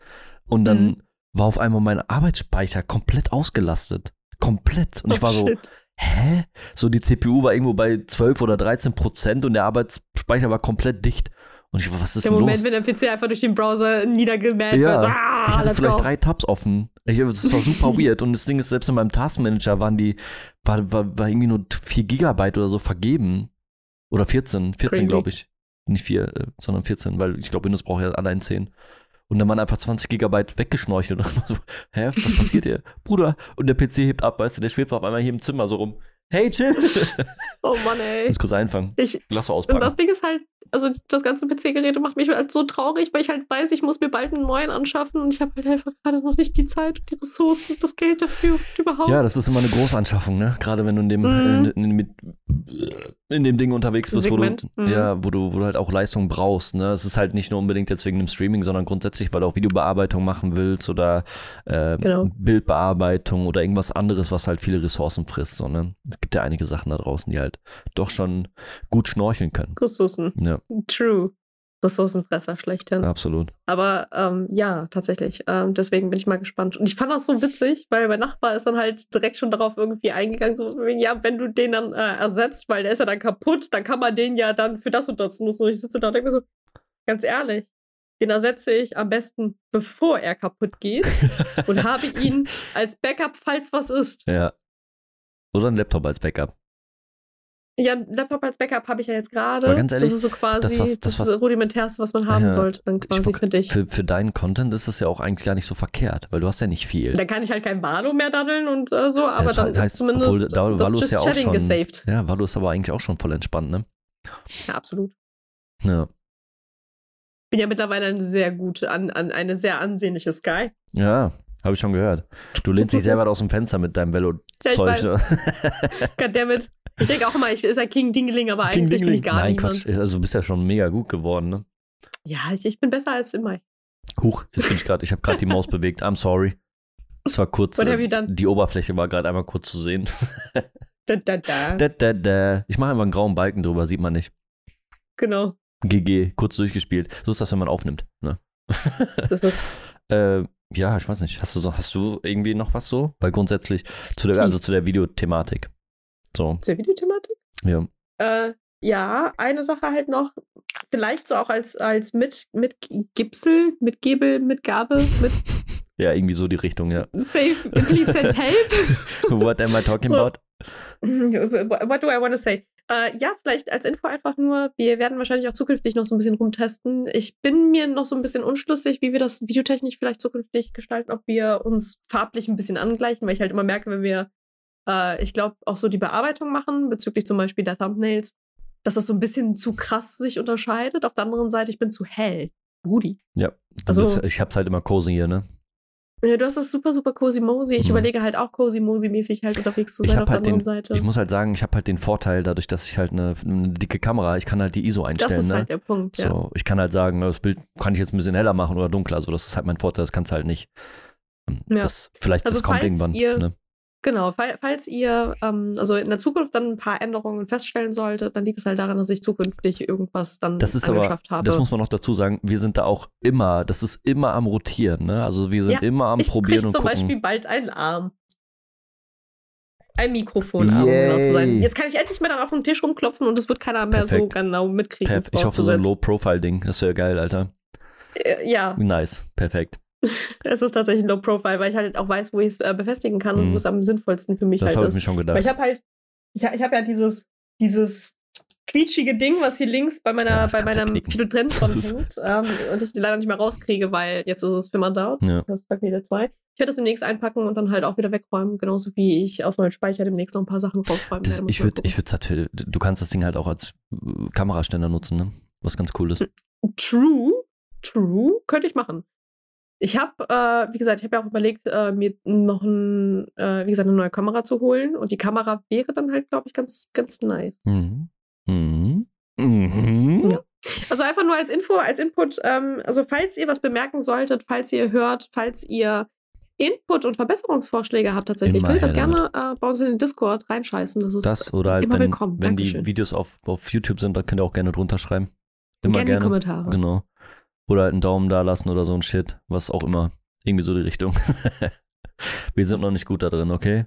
und dann Mhm. war auf einmal mein Arbeitsspeicher komplett ausgelastet. Komplett. Und ich Oh, war so, shit. Hä? So die CPU war irgendwo bei 12 oder 13 Prozent und der Arbeitsspeicher war komplett dicht. Und ich was ist Der denn Moment, los? wenn der PC einfach durch den Browser niedergemäht Ja, wird. So, ah, ich hatte vielleicht go. drei Tabs offen. Ich, das war super weird. Und das Ding ist, selbst in meinem Taskmanager waren die, war, war, war irgendwie nur 4 Gigabyte oder so vergeben. Oder 14, 14 Crazy. glaube ich. Nicht 4, äh, sondern 14, weil ich glaube, Windows braucht ja allein 10. Und dann waren einfach 20 Gigabyte weggeschnorchelt. Und so, hä, was passiert hier? Bruder. Und der PC hebt ab, weißt du, der schwebt auf einmal hier im Zimmer so rum. Hey, chill. Oh Mann, ey. Muss kurz einfangen. Ich, Lass und auspacken. das Ding ist halt, also das ganze PC-Gerät macht mich halt so traurig, weil ich halt weiß, ich muss mir bald einen neuen anschaffen und ich habe halt einfach gerade noch nicht die Zeit und die Ressourcen und das Geld dafür und überhaupt. Ja, das ist immer eine Großanschaffung, ne? Gerade wenn du in dem, Mhm. in, in, mit, in dem Ding unterwegs bist, wo du, Segment, mhm. ja, wo du, wo du halt auch Leistung brauchst, ne? Es ist halt nicht nur unbedingt jetzt wegen dem Streaming, sondern grundsätzlich, weil du auch Videobearbeitung machen willst oder äh, Genau. Bildbearbeitung oder irgendwas anderes, was halt viele Ressourcen frisst, so, ne? Es gibt ja einige Sachen da draußen, die halt doch schon gut schnorcheln können. Ressourcen. Ja, True. Ressourcenfresser schlechthin. absolut. Aber ähm, ja, tatsächlich. Ähm, deswegen bin ich mal gespannt. Und ich fand das so witzig, weil mein Nachbar ist dann halt direkt schon darauf irgendwie eingegangen, so, ja, wenn du den dann äh, ersetzt, weil der ist ja dann kaputt, dann kann man den ja dann für das und das nutzen. Und ich sitze da und denke mir so, ganz ehrlich, den ersetze ich am besten, bevor er kaputt geht und habe ihn als Backup, falls was ist. Ja. Oder ein Laptop als Backup. Ja, Laptop als Backup habe ich ja jetzt gerade. Das ist so quasi das, das, was- das, was- rudimentärste, was man haben Ja, sollte, dann quasi für dich. Für, für deinen Content ist das ja auch eigentlich gar nicht so verkehrt, weil du hast ja nicht viel. Dann kann ich halt kein Valo mehr daddeln und äh, so, aber das dann heißt, ist zumindest obwohl, da- das Valo ist ja auch schon- gesaved. Ja, Valo ist aber eigentlich auch schon voll entspannt, ne? Ja, absolut. Ja. Bin ja mittlerweile eine sehr gute, an, an eine sehr ansehnliche Sky. Ja, habe ich schon gehört. Du lehnst dich selber aus dem Fenster mit deinem Ja, Velo-Zeug. weiß. Goddammit. Ich denke auch immer, ich ist ja King Dingeling, aber King eigentlich bin ich Dingling. gar Nein, niemand. Quatsch. Also du bist ja schon mega gut geworden, ne? Ja, ich, ich bin besser als immer. Huch, jetzt bin ich gerade, ich habe gerade die Maus bewegt. I'm sorry. Es war kurz. Äh? Die Oberfläche war gerade einmal kurz zu sehen. Da, da, da. da, da, da. Ich mache einfach einen grauen Balken drüber, sieht man nicht. Genau. GG, kurz durchgespielt. So ist das, wenn man aufnimmt. Ne? Das ist Äh, ja, ich weiß nicht. Hast du, so- hast du irgendwie noch was so? Weil grundsätzlich zu der, also zu der Videothematik. So, Zur Videothematik? ja. Äh, ja, eine Sache halt noch, vielleicht so auch als, als mit, mit Gipsel, mit Gebel, mit Gabe, mit Ja, irgendwie so die Richtung, ja. Save, please send help. What am I talking So. about? What do I want to say? Äh, ja, vielleicht als Info einfach nur, wir werden wahrscheinlich auch zukünftig noch so ein bisschen rumtesten. Ich bin mir noch so ein bisschen unschlüssig, wie wir das videotechnisch vielleicht zukünftig gestalten, ob wir uns farblich ein bisschen angleichen, weil ich halt immer merke, wenn wir, äh, ich glaube, auch so die Bearbeitung machen, bezüglich zum Beispiel der Thumbnails, dass das so ein bisschen zu krass sich unterscheidet. Auf der anderen Seite, ich bin zu hell. Brudi. Ja, Also- bist, ich hab's halt immer cozy hier, ne? Ja, du hast das super, super cozy mozy. Ich Mhm. überlege halt auch cozy mozy mäßig halt unterwegs zu sein auf der halt anderen den- Seite. Ich muss halt sagen, ich habe halt den Vorteil, dadurch, dass ich halt eine, eine dicke Kamera, ich kann halt die ISO einstellen, das ist ne? halt der Punkt, ja. So, ich kann halt sagen, das Bild kann ich jetzt ein bisschen heller machen oder dunkler. Also das ist halt mein Vorteil, das kannst du halt nicht. Ja. Das, vielleicht, Also das kommt irgendwann. ihr- ne? Genau, fall, falls ihr ähm, also in der Zukunft dann ein paar Änderungen feststellen solltet, dann liegt es halt daran, dass ich zukünftig irgendwas dann Das ist aber, habe. das muss man noch dazu sagen, wir sind da auch immer, das ist immer am Rotieren, ne? Also wir sind Ja, immer am ich Probieren und zum gucken. Beispiel bald einen Arm. Ein Mikrofonarm, um genau zu sein. Jetzt kann ich endlich mal dann auf den Tisch rumklopfen und es wird keiner mehr so Perfekt. genau mitkriegen. Pep, ich hoffe, so ein. Low-Profile-Ding, das wäre geil, Alter. Äh, Ja, Nice, perfekt. Es ist tatsächlich ein Low Profile, weil ich halt auch weiß, wo ich es äh, befestigen kann Mhm. und wo es am sinnvollsten für mich Das halt habe ich ist. mir schon Weil gedacht. ich habe halt, ich, ich habe ja dieses, dieses quietschige Ding, was hier links bei Ja, meiner, das bei meinem. Philodrent dran Das ist- hängt ähm, und ich die leider nicht mehr rauskriege, weil jetzt ist es Fimmer out. Ja. Das ist bei mir der 2. Ich werde das demnächst einpacken und dann halt auch wieder wegräumen, genauso wie ich aus meinem Speicher demnächst noch ein paar Sachen rausräumen Das, werde. ich würde, ich würde natürlich, du kannst das Ding halt auch als äh, Kameraständer nutzen, ne? Was ganz cool ist. True, true, könnte ich machen. Ich habe, äh, wie gesagt, ich habe ja auch überlegt, äh, mir noch ein, äh, wie gesagt, eine neue Kamera zu holen. Und die Kamera wäre dann halt, glaube ich, ganz, ganz nice. Mhm. Mhm. Mhm. Ja. Also einfach nur als Info, als Input. Ähm, also falls ihr was bemerken solltet, falls ihr hört, falls ihr Input und Verbesserungsvorschläge habt tatsächlich, Immer könnt ihr das gerne äh, bei uns in den Discord reinscheißen. Das ist Das oder halt, immer wenn, willkommen. wenn die Dankeschön. Videos auf, auf YouTube sind, dann könnt ihr auch gerne drunter schreiben. Immer gerne, gerne. die Kommentare. Genau. Oder halt einen Daumen da lassen oder so ein Shit, was auch immer. Irgendwie so die Richtung. Wir sind noch nicht gut da drin, okay?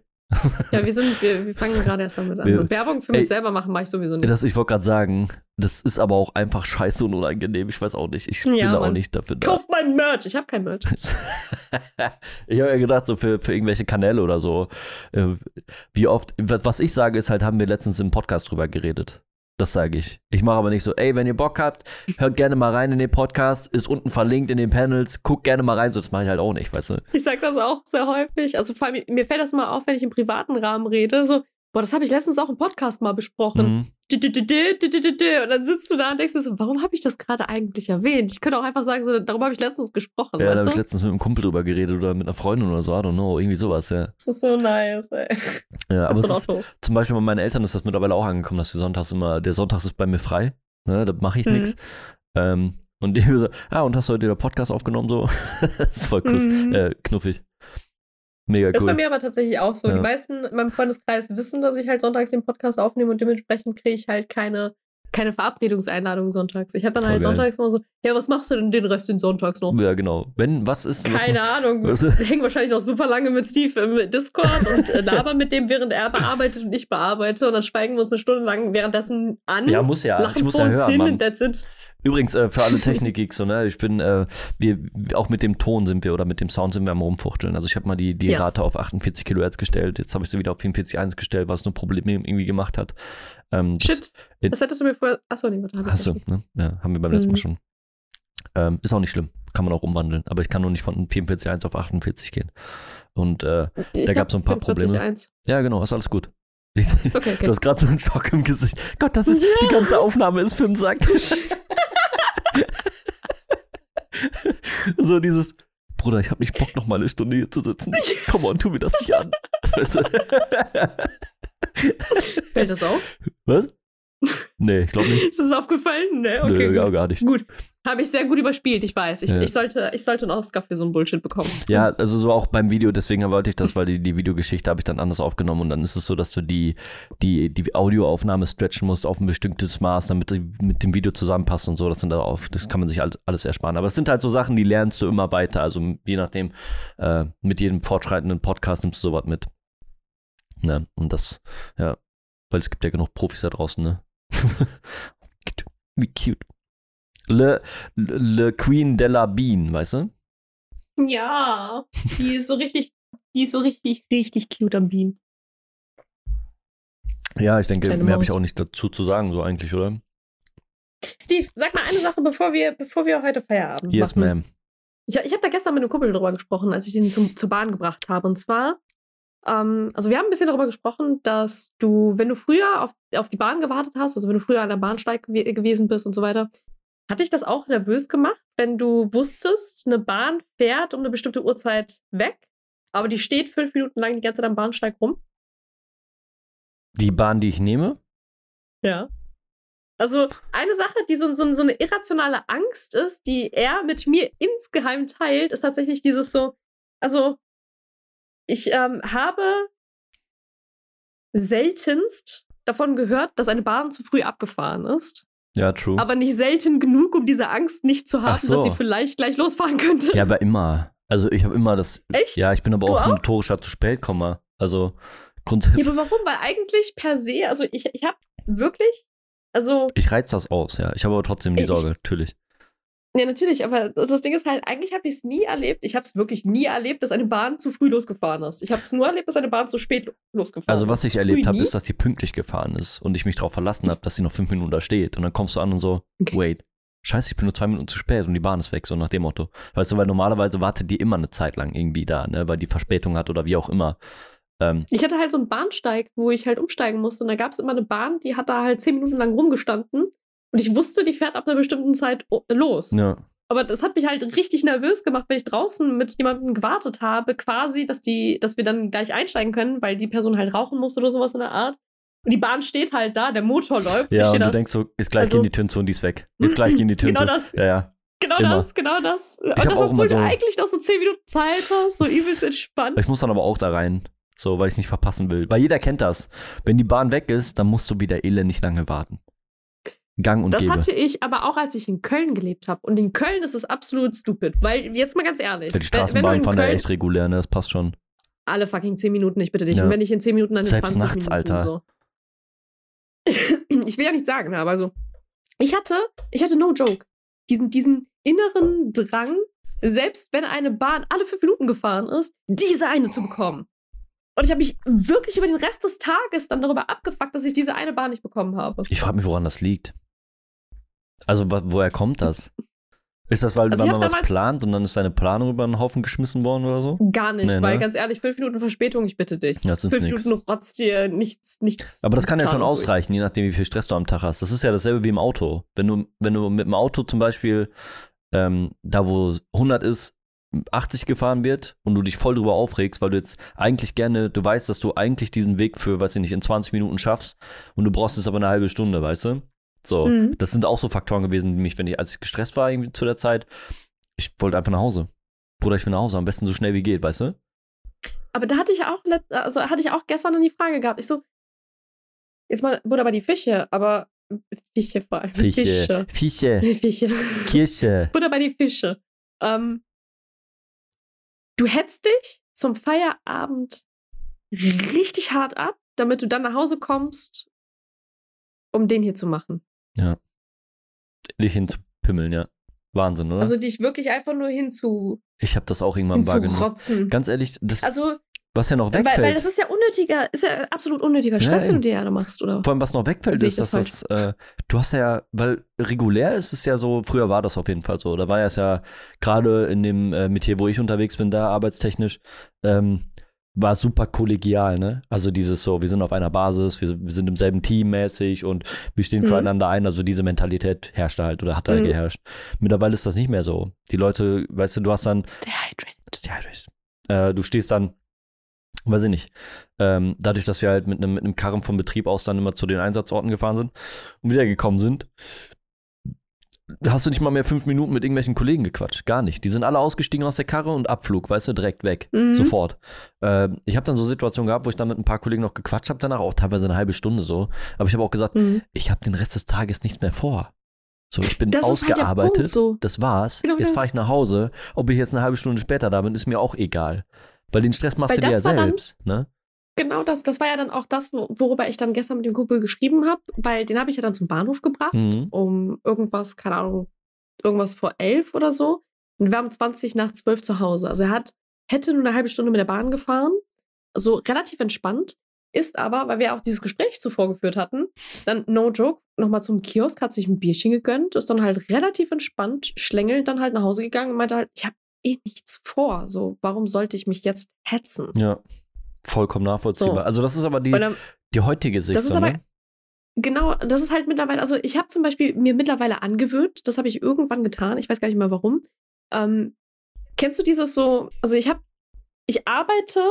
Ja, wir sind, wir, wir fangen gerade erst damit an. Wir- Werbung für mich Ey. selber machen mache ich sowieso nicht. Das, ich wollte gerade sagen, das ist aber auch einfach scheiße und unangenehm. Ich weiß auch nicht. Ich bin Ja, da auch nicht dafür da. Kauft mein Merch. Ich habe kein Merch. ich habe ja gedacht, so für, für irgendwelche Kanäle oder so. äh, Wie oft, was ich sage, ist halt, haben wir letztens im Podcast drüber geredet. Das sage ich. Ich mache aber nicht so, ey, wenn ihr Bock habt, hört gerne mal rein in den Podcast, ist unten verlinkt in den Panels, guckt gerne mal rein, so das mache ich halt auch nicht, weißt du? Ich sage das auch sehr häufig. Also vor allem, mir fällt das mal auf, wenn ich im privaten Rahmen rede. So, boah, das habe ich letztens auch im Podcast mal besprochen. Mhm. Und dann sitzt du da und denkst dir so, warum habe ich das gerade eigentlich erwähnt? Ich könnte auch einfach sagen, so, darüber habe ich letztens gesprochen. Ja, da habe ich letztens mit einem Kumpel drüber geredet oder mit einer Freundin oder so, I don't know, irgendwie sowas, ja. Das ist so nice, ey. Ja, aber ist, zum Beispiel bei meinen Eltern ist das mittlerweile auch angekommen, dass die Sonntags immer, der Sonntags ist bei mir frei, ne, da mache ich Mhm. nichts. Ähm, und die so, ah, und hast du heute den Podcast aufgenommen, so? das ist voll kuss, Mhm. äh, knuffig. Mega Das ist bei cool. mir aber tatsächlich auch so. Ja. Die meisten in meinem Freundeskreis wissen, dass ich halt sonntags den Podcast aufnehme und dementsprechend kriege ich halt keine, keine Verabredungseinladung sonntags. Ich habe dann Voll halt geil. sonntags immer so, ja, was machst du denn den Rest den Sonntags noch? Ja, genau. Wenn, was ist, was Keine Ahnung. was- Wir hängen wahrscheinlich noch super lange mit Steve im Discord und äh, labern mit dem, während er bearbeitet und ich bearbeite. Und dann schweigen wir uns eine Stunde lang währenddessen an. ja, muss ja, lachen ich muss vor ja uns hören, hin Mann. und that's it. Übrigens, äh, für alle Technik-Geeks, so, ne, ich bin, äh, wir, auch mit dem Ton sind wir oder mit dem Sound sind wir am rumfuchteln. Also ich habe mal die, die Yes. Rate auf 48 Kilohertz gestellt, jetzt habe ich sie wieder auf 44,1 gestellt, was nur Probleme irgendwie gemacht hat. Ähm, das- Shit. in- Das hättest du mir vorher. Achso, nee, warte. nicht. ne? Ja, haben wir beim letzten Mal Mhm. schon. Ähm, ist auch nicht schlimm, kann man auch umwandeln, aber ich kann nur nicht von 44,1 auf 48 gehen. Und äh, Da hab gab's so ein paar Probleme. 44,1. ja, genau, ist alles gut. Ich, Okay, okay. Du hast gerade so einen Schock im Gesicht. Gott, das ist, die ganze Aufnahme ist für den Sack. so dieses, Bruder, ich habe nicht Bock, noch mal eine Stunde hier zu sitzen. Komm on, tu mir das nicht an. Weißt du? Fällt das auf? Was? Nee, ich glaube nicht. Ist das aufgefallen? Ne, okay. Nö, gut. gar nicht. Gut. Habe ich sehr gut überspielt, ich weiß. Ich, Ja. ich, sollte, ich sollte einen Oscar für so einen Bullshit bekommen. Ja, also so auch beim Video, deswegen wollte ich das, weil die, die Videogeschichte habe ich dann anders aufgenommen und dann ist es so, dass du die, die, die Audioaufnahme stretchen musst auf ein bestimmtes Maß, damit die mit dem Video zusammenpasst und so. Das sind da auf, das kann man sich halt alles ersparen. Aber es sind halt so Sachen, die lernst du immer weiter. Also je nachdem, äh, mit jedem fortschreitenden Podcast nimmst du sowas mit. Ne? Und das, ja, weil es gibt ja genug Profis da draußen, ne? Wie cute. Le, Le Queen de la Bean, weißt du? Ja. Die ist so richtig, die ist so richtig, richtig cute am Bean. Ja, ich denke, Kleine mehr habe ich auch nicht dazu zu sagen, so eigentlich, oder? Steve, sag mal eine Sache, bevor wir, bevor wir heute Feierabend Yes, machen. ma'am. Ich, ich habe da gestern mit einem Kumpel drüber gesprochen, als ich ihn zum, zur Bahn gebracht habe. Und zwar, ähm, also wir haben ein bisschen darüber gesprochen, dass du, wenn du früher auf, auf die Bahn gewartet hast, also wenn du früher an der Bahnsteig gew gewesen bist und so weiter, hat dich das auch nervös gemacht, wenn du wusstest, eine Bahn fährt um eine bestimmte Uhrzeit weg, aber die steht fünf Minuten lang die ganze Zeit am Bahnsteig rum? Die Bahn, die ich nehme? Ja. Also eine Sache, die so, so, so eine irrationale Angst ist, die er mit mir insgeheim teilt, ist tatsächlich dieses so, also ich ähm, habe seltenst davon gehört, dass eine Bahn zu früh abgefahren ist, Ja, true. aber nicht selten genug, um diese Angst nicht zu haben, so. dass sie vielleicht gleich losfahren könnte. ja, aber immer. Also ich habe immer das. Echt? Ja, ich bin aber Du auch ein notorischer zu spät Komma. Also Ja, grundsätzlich. aber warum? Weil eigentlich per se, also ich, ich habe wirklich, also ich reiz das aus, ja. Ich habe aber trotzdem die Ich- Sorge, natürlich. Ja, natürlich, aber das Ding ist halt, eigentlich habe ich es nie erlebt. Ich habe es wirklich nie erlebt, dass eine Bahn zu früh losgefahren ist. Ich habe es nur erlebt, dass eine Bahn zu spät lo- losgefahren Also ist. was ich erlebt habe, ist, dass sie pünktlich gefahren ist und ich mich darauf verlassen habe, dass sie noch fünf Minuten da steht. Und dann kommst du an und so, Okay. wait, scheiße, ich bin nur zwei Minuten zu spät und die Bahn ist weg, so nach dem Motto. Weißt du, weil normalerweise wartet die immer eine Zeit lang irgendwie da, ne, weil die Verspätung hat oder wie auch immer. Ähm, Ich hatte halt so einen Bahnsteig, wo ich halt umsteigen musste. Und da gab es immer eine Bahn, die hat da halt zehn Minuten lang rumgestanden. Und ich wusste, die fährt ab einer bestimmten Zeit o- los. ja. Aber das hat mich halt richtig nervös gemacht, wenn ich draußen mit jemandem gewartet habe, quasi, dass die, dass wir dann gleich einsteigen können, weil die Person halt rauchen muss oder sowas in der Art. Und die Bahn steht halt da, der Motor läuft. ich Ja, und da, du denkst so, jetzt gleich Also- gehen die Türen zu und die ist weg. Jetzt gleich gehen die Türen Genau zu. das. Ja, ja. Genau Immer. das, genau das. Und hab das, auch obwohl so- du eigentlich noch so 10 Minuten Zeit hast, so übelst entspannt. Ich muss dann aber auch da rein, so, weil ich es nicht verpassen will. Weil jeder kennt das. Wenn die Bahn weg ist, dann musst du wieder elendig lange warten. Gang und Das gäbe. hatte ich aber auch, als ich in Köln gelebt habe. Und in Köln ist es absolut stupid. Weil, jetzt mal ganz ehrlich. Ja, die in fahren ja echt regulär, ne? Das passt schon. Alle fucking 10 Minuten, ich bitte dich. Ja. Und wenn nicht in 10 Minuten, dann in Selbst 20 nachts, Minuten. Alter. So. Ich will ja nicht sagen, aber so. Ich hatte, ich hatte no joke. Diesen, diesen inneren Drang, selbst wenn eine Bahn alle 5 Minuten gefahren ist, diese eine zu bekommen. Und ich habe mich wirklich über den Rest des Tages dann darüber abgefuckt, dass ich diese eine Bahn nicht bekommen habe. Ich frage mich, woran das liegt. Also, woher kommt das? Ist das, weil, Also weil man was plant und dann ist deine Planung über den Haufen geschmissen worden oder so? Gar nicht, Nee, ne? weil ganz ehrlich, fünf Minuten Verspätung, ich bitte dich. Das ist fünf nix. Minuten rotzt dir nichts, nichts. Aber das kann ja schon ausreichen, je nachdem, wie viel Stress du am Tag hast. Das ist ja dasselbe wie im Auto. Wenn du, wenn du mit dem Auto zum Beispiel ähm, da, wo 100 ist, 80 gefahren wird und du dich voll drüber aufregst, weil du jetzt eigentlich gerne, du weißt, dass du eigentlich diesen Weg für, weiß ich nicht, in 20 Minuten schaffst und du brauchst jetzt aber eine halbe Stunde, weißt du? So, Mhm. das sind auch so Faktoren gewesen, die mich, wenn ich, als ich gestresst war irgendwie zu der Zeit, ich wollte einfach nach Hause. Bruder, ich will nach Hause, am besten so schnell wie geht, weißt du? Aber da hatte ich auch, also hatte ich auch gestern dann die Frage gehabt. Ich so, jetzt mal, Buddha bei die Fische, aber Fische vor allem. Fische, Fische, Fische. Kirche. Buddha bei die Fische. Ähm, du hetzt dich zum Feierabend richtig hart ab, damit du dann nach Hause kommst, um den hier zu machen. Dich hinzupimmeln, ja. Wahnsinn, oder? Also dich wirklich einfach nur hinzu, ich habe das auch irgendwann wahrgenommen. Ganz ehrlich, das, Also, was ja noch weil, wegfällt, weil das ist ja unnötiger, ist ja absolut unnötiger Stress, Ja, den du dir ja machst, oder? vor allem was noch wegfällt, ist, ich dass das das, äh, du hast ja, weil regulär ist es ja so, früher war das auf jeden Fall so, da war es ja gerade in dem äh, Metier, wo ich unterwegs bin, da arbeitstechnisch, ähm, war super kollegial, ne? Also dieses so, wir sind auf einer Basis, wir, wir sind im selben Team mäßig und wir stehen Mhm. füreinander ein, also diese Mentalität herrschte halt oder hat da Mhm. geherrscht. Mittlerweile ist das nicht mehr so. Die Leute, weißt du, du hast dann Stay hydrated. Ja, äh, du stehst dann, weiß ich nicht, ähm, dadurch, dass wir halt mit einem mit einem Karren vom Betrieb aus dann immer zu den Einsatzorten gefahren sind und wiedergekommen sind, hast du nicht mal mehr fünf Minuten mit irgendwelchen Kollegen gequatscht. Gar nicht. Die sind alle ausgestiegen aus der Karre und Abflug, weißt du, direkt weg. Mhm. Sofort. Ähm, ich habe dann so Situationen gehabt, wo ich dann mit ein paar Kollegen noch gequatscht habe danach, auch teilweise eine halbe Stunde so. Aber ich habe auch gesagt, Mhm. ich habe den Rest des Tages nichts mehr vor. So, ich bin Das halt ausgearbeitet. Punkt so. Das war's. Genau jetzt fahre ich nach Hause. Ob ich jetzt eine halbe Stunde später da bin, ist mir auch egal. Weil den Stress machst Weil du dir ja war dann- selbst. Ne? Genau das, das war ja dann auch das, wo- worüber ich dann gestern mit dem Kumpel geschrieben habe, weil den habe ich ja dann zum Bahnhof gebracht, Mhm. um irgendwas, keine Ahnung, irgendwas vor elf oder so. Und wir waren 20 nach zwölf zu Hause. Also er hat, hätte nur eine halbe Stunde mit der Bahn gefahren, so relativ entspannt, ist aber, weil wir auch dieses Gespräch zuvor geführt hatten, dann no joke, nochmal zum Kiosk, hat sich ein Bierchen gegönnt, ist dann halt relativ entspannt, schlängelnd dann halt nach Hause gegangen und meinte halt, ich habe eh nichts vor, so, warum sollte ich mich jetzt hetzen? Ja. Vollkommen nachvollziehbar. So. Also, das ist aber die, dann, die heutige Sicht. Das ist aber- ne? Genau, das ist halt mittlerweile, also ich habe zum Beispiel mir mittlerweile angewöhnt, das habe ich irgendwann getan, ich weiß gar nicht mehr warum. Ähm, kennst du dieses so, also ich habe, ich arbeite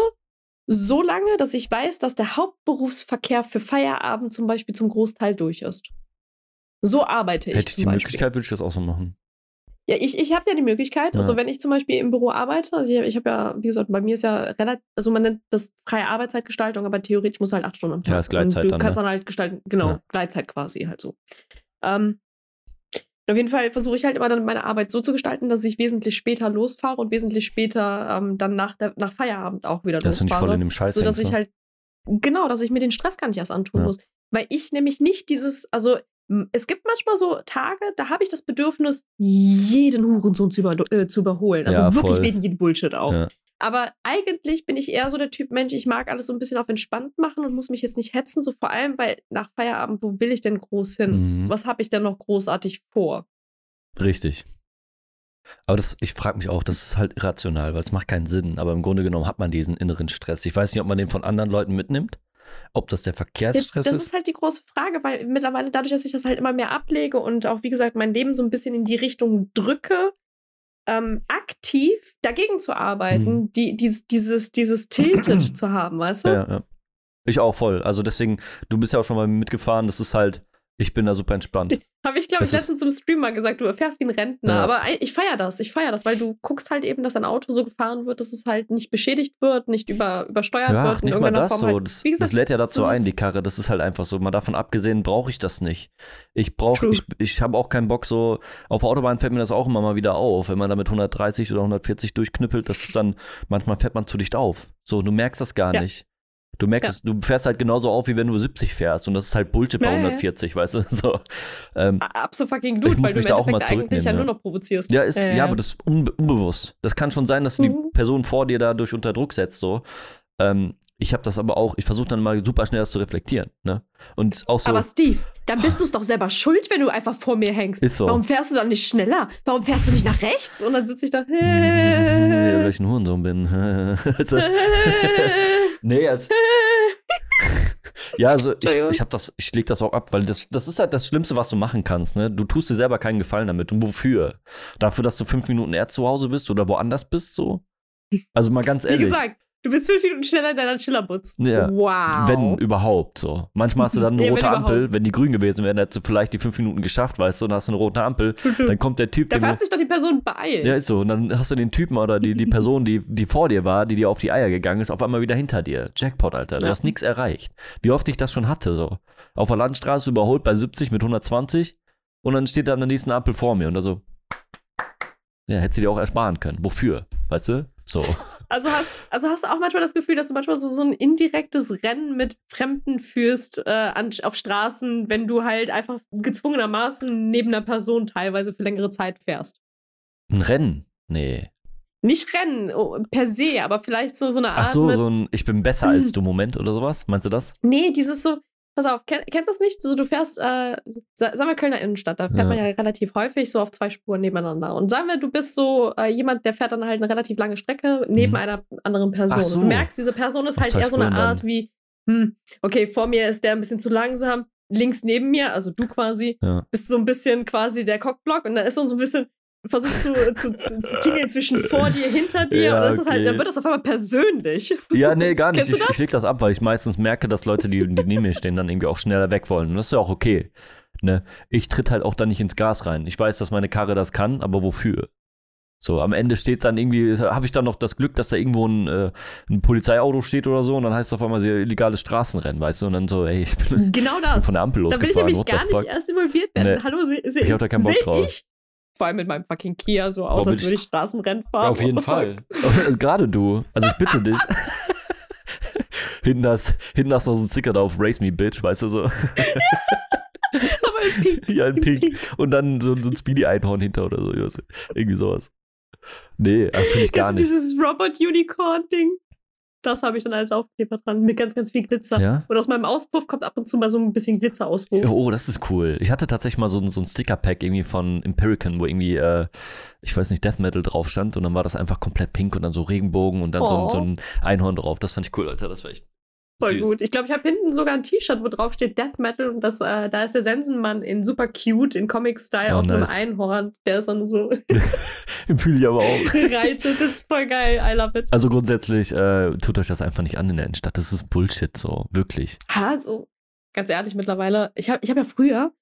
so lange, dass ich weiß, dass der Hauptberufsverkehr für Feierabend zum Beispiel zum Großteil durch ist. So arbeite ich Hätte ich die Beispiel. Möglichkeit, würde ich das auch so machen. Ja, ich, ich habe ja die Möglichkeit, also Ja. wenn ich zum Beispiel im Büro arbeite, also ich, ich habe ja, wie gesagt, bei mir ist ja relativ, also man nennt das freie Arbeitszeitgestaltung, aber theoretisch muss halt acht Stunden am Tag. Ja, ist Gleitzeit du dann, kannst ne? dann halt gestalten, genau, Ja. Gleitzeit quasi halt so. Ähm, auf jeden Fall versuche ich halt immer dann meine Arbeit so zu gestalten, dass ich wesentlich später losfahre und wesentlich später ähm, dann nach, der, nach Feierabend auch wieder Dass du nicht losfahre. voll in dem Scheiß so dass hängst, ich ne? halt, genau, dass ich mir den Stress gar nicht erst antun Ja. muss. Weil ich nämlich nicht dieses, also es gibt manchmal so Tage, da habe ich das Bedürfnis, jeden Hurensohn zu, über, äh, zu überholen. Also Ja, wirklich wegen jedem Bullshit auch. Ja. Aber eigentlich bin ich eher so der Typ Mensch, ich mag alles so ein bisschen auf entspannt machen und muss mich jetzt nicht hetzen, so vor allem, weil nach Feierabend, wo will ich denn groß hin? Mhm. Was habe ich denn noch großartig vor? Richtig. Aber das, ich frage mich auch, das ist halt irrational, weil es macht keinen Sinn. Aber im Grunde genommen hat man diesen inneren Stress. Ich weiß nicht, ob man den von anderen Leuten mitnimmt, ob das der Verkehrsstress das ist. ist halt die große Frage, weil mittlerweile dadurch, dass ich das halt immer mehr ablege und auch, wie gesagt, mein Leben so ein bisschen in die Richtung drücke, ähm, aktiv dagegen zu arbeiten, Mhm. die, dies, dieses, dieses Tilted zu haben, weißt du? Ja, ja. Ich auch voll. Also deswegen, du bist ja auch schon mal mitgefahren. Das ist halt, ich bin da super entspannt. Habe ich, glaube ich, letztens im Stream mal gesagt, du fährst wie ein Rentner. Ja. Aber ich feiere das, ich feiere das, weil du guckst halt eben, dass ein Auto so gefahren wird, dass es halt nicht beschädigt wird, nicht über, übersteuert Ja, wird. nicht mal das Form so. Halt. Das, gesagt, das lädt ja dazu ein, die Karre. Das ist halt einfach so. Mal davon abgesehen, brauche ich das nicht. Ich brauche, ich, ich habe auch keinen Bock so. Auf der Autobahn fällt mir das auch immer mal wieder auf, wenn man da mit 130 oder 140 durchknüppelt. Das ist dann, manchmal fährt man zu dicht auf. So, du merkst das gar Ja. nicht. Du merkst Ja. es, du fährst halt genauso auf, wie wenn du 70 fährst. Und das ist halt Bullshit bei Ja, ja, ja. 140, weißt du? So. Ähm, absolut muss weil du da auch mal eigentlich ja nur noch provozierst. Ja, ist, ja, aber das ist unbe unbewusst. Das kann schon sein, dass du Mhm. die Person vor dir dadurch unter Druck setzt, so. Ähm, ich habe das aber auch, ich versuche dann mal super schnell das zu reflektieren. Ne? Und auch so. Aber Steve, dann bist du es doch selber schuld, wenn du einfach vor mir hängst. Ist so. Warum fährst du dann nicht schneller? Warum fährst du nicht nach rechts? Und dann sitze ich da. ja, weil ich ein Hurensohn bin. nee, also, ja, also ich, ich habe das, ich leg das auch ab, weil das, das ist halt das Schlimmste, was du machen kannst. Ne? Du tust dir selber keinen Gefallen damit. Und wofür? Dafür, dass du fünf Minuten eher zu Hause bist oder woanders bist, so? Also mal ganz Wie ehrlich. gesagt, du bist fünf Minuten schneller in deiner Chillerbutz. Ja. Wow. Wenn überhaupt so. Manchmal hast du dann eine Ja, wenn rote Ampel. überhaupt. Wenn die grün gewesen wären, hättest du vielleicht die fünf Minuten geschafft, weißt du, und hast eine rote Ampel. Dann kommt der Typ, Dafür den hat sich doch die Person beeilt. Ja, ist so. Und dann hast du den Typen oder die, die Person, die, die vor dir war, die dir auf die Eier gegangen ist, auf einmal wieder hinter dir. Jackpot, Alter. Du Ja. hast nichts erreicht. Wie oft ich das schon hatte, so. Auf der Landstraße überholt bei 70 mit 120 und dann steht da an der nächsten Ampel vor mir und da so. Ja, hättest du dir auch ersparen können. Wofür? Weißt du? So. Also hast, also hast du auch manchmal das Gefühl, dass du manchmal so, so ein indirektes Rennen mit Fremden führst äh, an, auf Straßen, wenn du halt einfach gezwungenermaßen neben einer Person teilweise für längere Zeit fährst. Ein Rennen? Nee. Nicht Rennen oh, per se, aber vielleicht so, so eine Art. Ach so, so ein Ich bin besser als du Moment oder sowas? Meinst du das? Nee, dieses so. Pass auf, kenn, kennst du das nicht? So, du fährst, äh, sa- sagen wir Kölner Innenstadt, da fährt Ja. man ja relativ häufig so auf zwei Spuren nebeneinander. Und sagen wir, du bist so äh, jemand, der fährt dann halt eine relativ lange Strecke neben Mhm. einer anderen Person. So. Und du merkst, diese Person ist Auf halt eher so eine Spuren dann. Art wie, hm, okay, vor mir ist der ein bisschen zu langsam, links neben mir, also du quasi, Ja. bist so ein bisschen quasi der Cockblock und dann ist dann so ein bisschen versucht zu, zu, zu, zu tingeln zwischen vor dir, hinter dir Ja, und das halt, okay. dann wird das auf einmal persönlich. Ja, nee, gar nicht. Ich, ich das? leg das ab, weil ich meistens merke, dass Leute, die, die neben mir stehen, dann irgendwie auch schneller weg wollen. Und das ist ja auch okay. Ne? Ich tritt halt auch dann nicht ins Gas rein. Ich weiß, dass meine Karre das kann, aber wofür? So, am Ende steht dann irgendwie, habe ich dann noch das Glück, dass da irgendwo ein, äh, ein Polizeiauto steht oder so und dann heißt es auf einmal sehr illegales Straßenrennen, weißt du? Und dann so, ey, ich bin Genau das. von der Ampel Da will ich losgefahren. nämlich what gar nicht erst involviert werden. Nee. Hallo, sehe seh, Ich hab da keinen Bock drauf. ich vor allem mit meinem fucking Kia so aus, bin als würde ich- Straßenrennen fahren. Auf jeden Fall. Gerade du. Also ich bitte dich. hinten hast, hinten noch so ein Sticker drauf, Race Me Bitch, weißt du so. Aber in Pink. Ja, in Pink. Und dann so, so ein Speedy-Einhorn hinter oder so. Irgendwie sowas. Nee, finde ich gar du nicht. dieses Robot-Unicorn-Ding? Das habe ich dann als Aufkleber dran, mit ganz, ganz viel Glitzer. Ja? Und aus meinem Auspuff kommt ab und zu mal so ein bisschen Glitzerauspuff. Oh, das ist cool. Ich hatte tatsächlich mal so, ein- so ein Sticker-Pack irgendwie von Empirican, wo irgendwie, äh, ich weiß nicht, Death Metal drauf stand und dann war das einfach komplett pink und dann so Regenbogen und dann so, ein- Oh. so ein Einhorn drauf. Das fand ich cool, Alter. Das war echt Voll süß. gut. Ich glaube, ich habe hinten sogar ein T-Shirt, wo drauf steht Death Metal und das, äh, da ist der Sensenmann in super cute, in Comic-Style Oh, auf nice. einem Einhorn. Der ist dann so Fühle ich aber auch. reitet. Das ist voll geil. I love it. Also grundsätzlich äh, tut euch das einfach nicht an in der Innenstadt. Das ist Bullshit, so wirklich. Also, ganz ehrlich, mittlerweile, ich habe ich hab ja früher,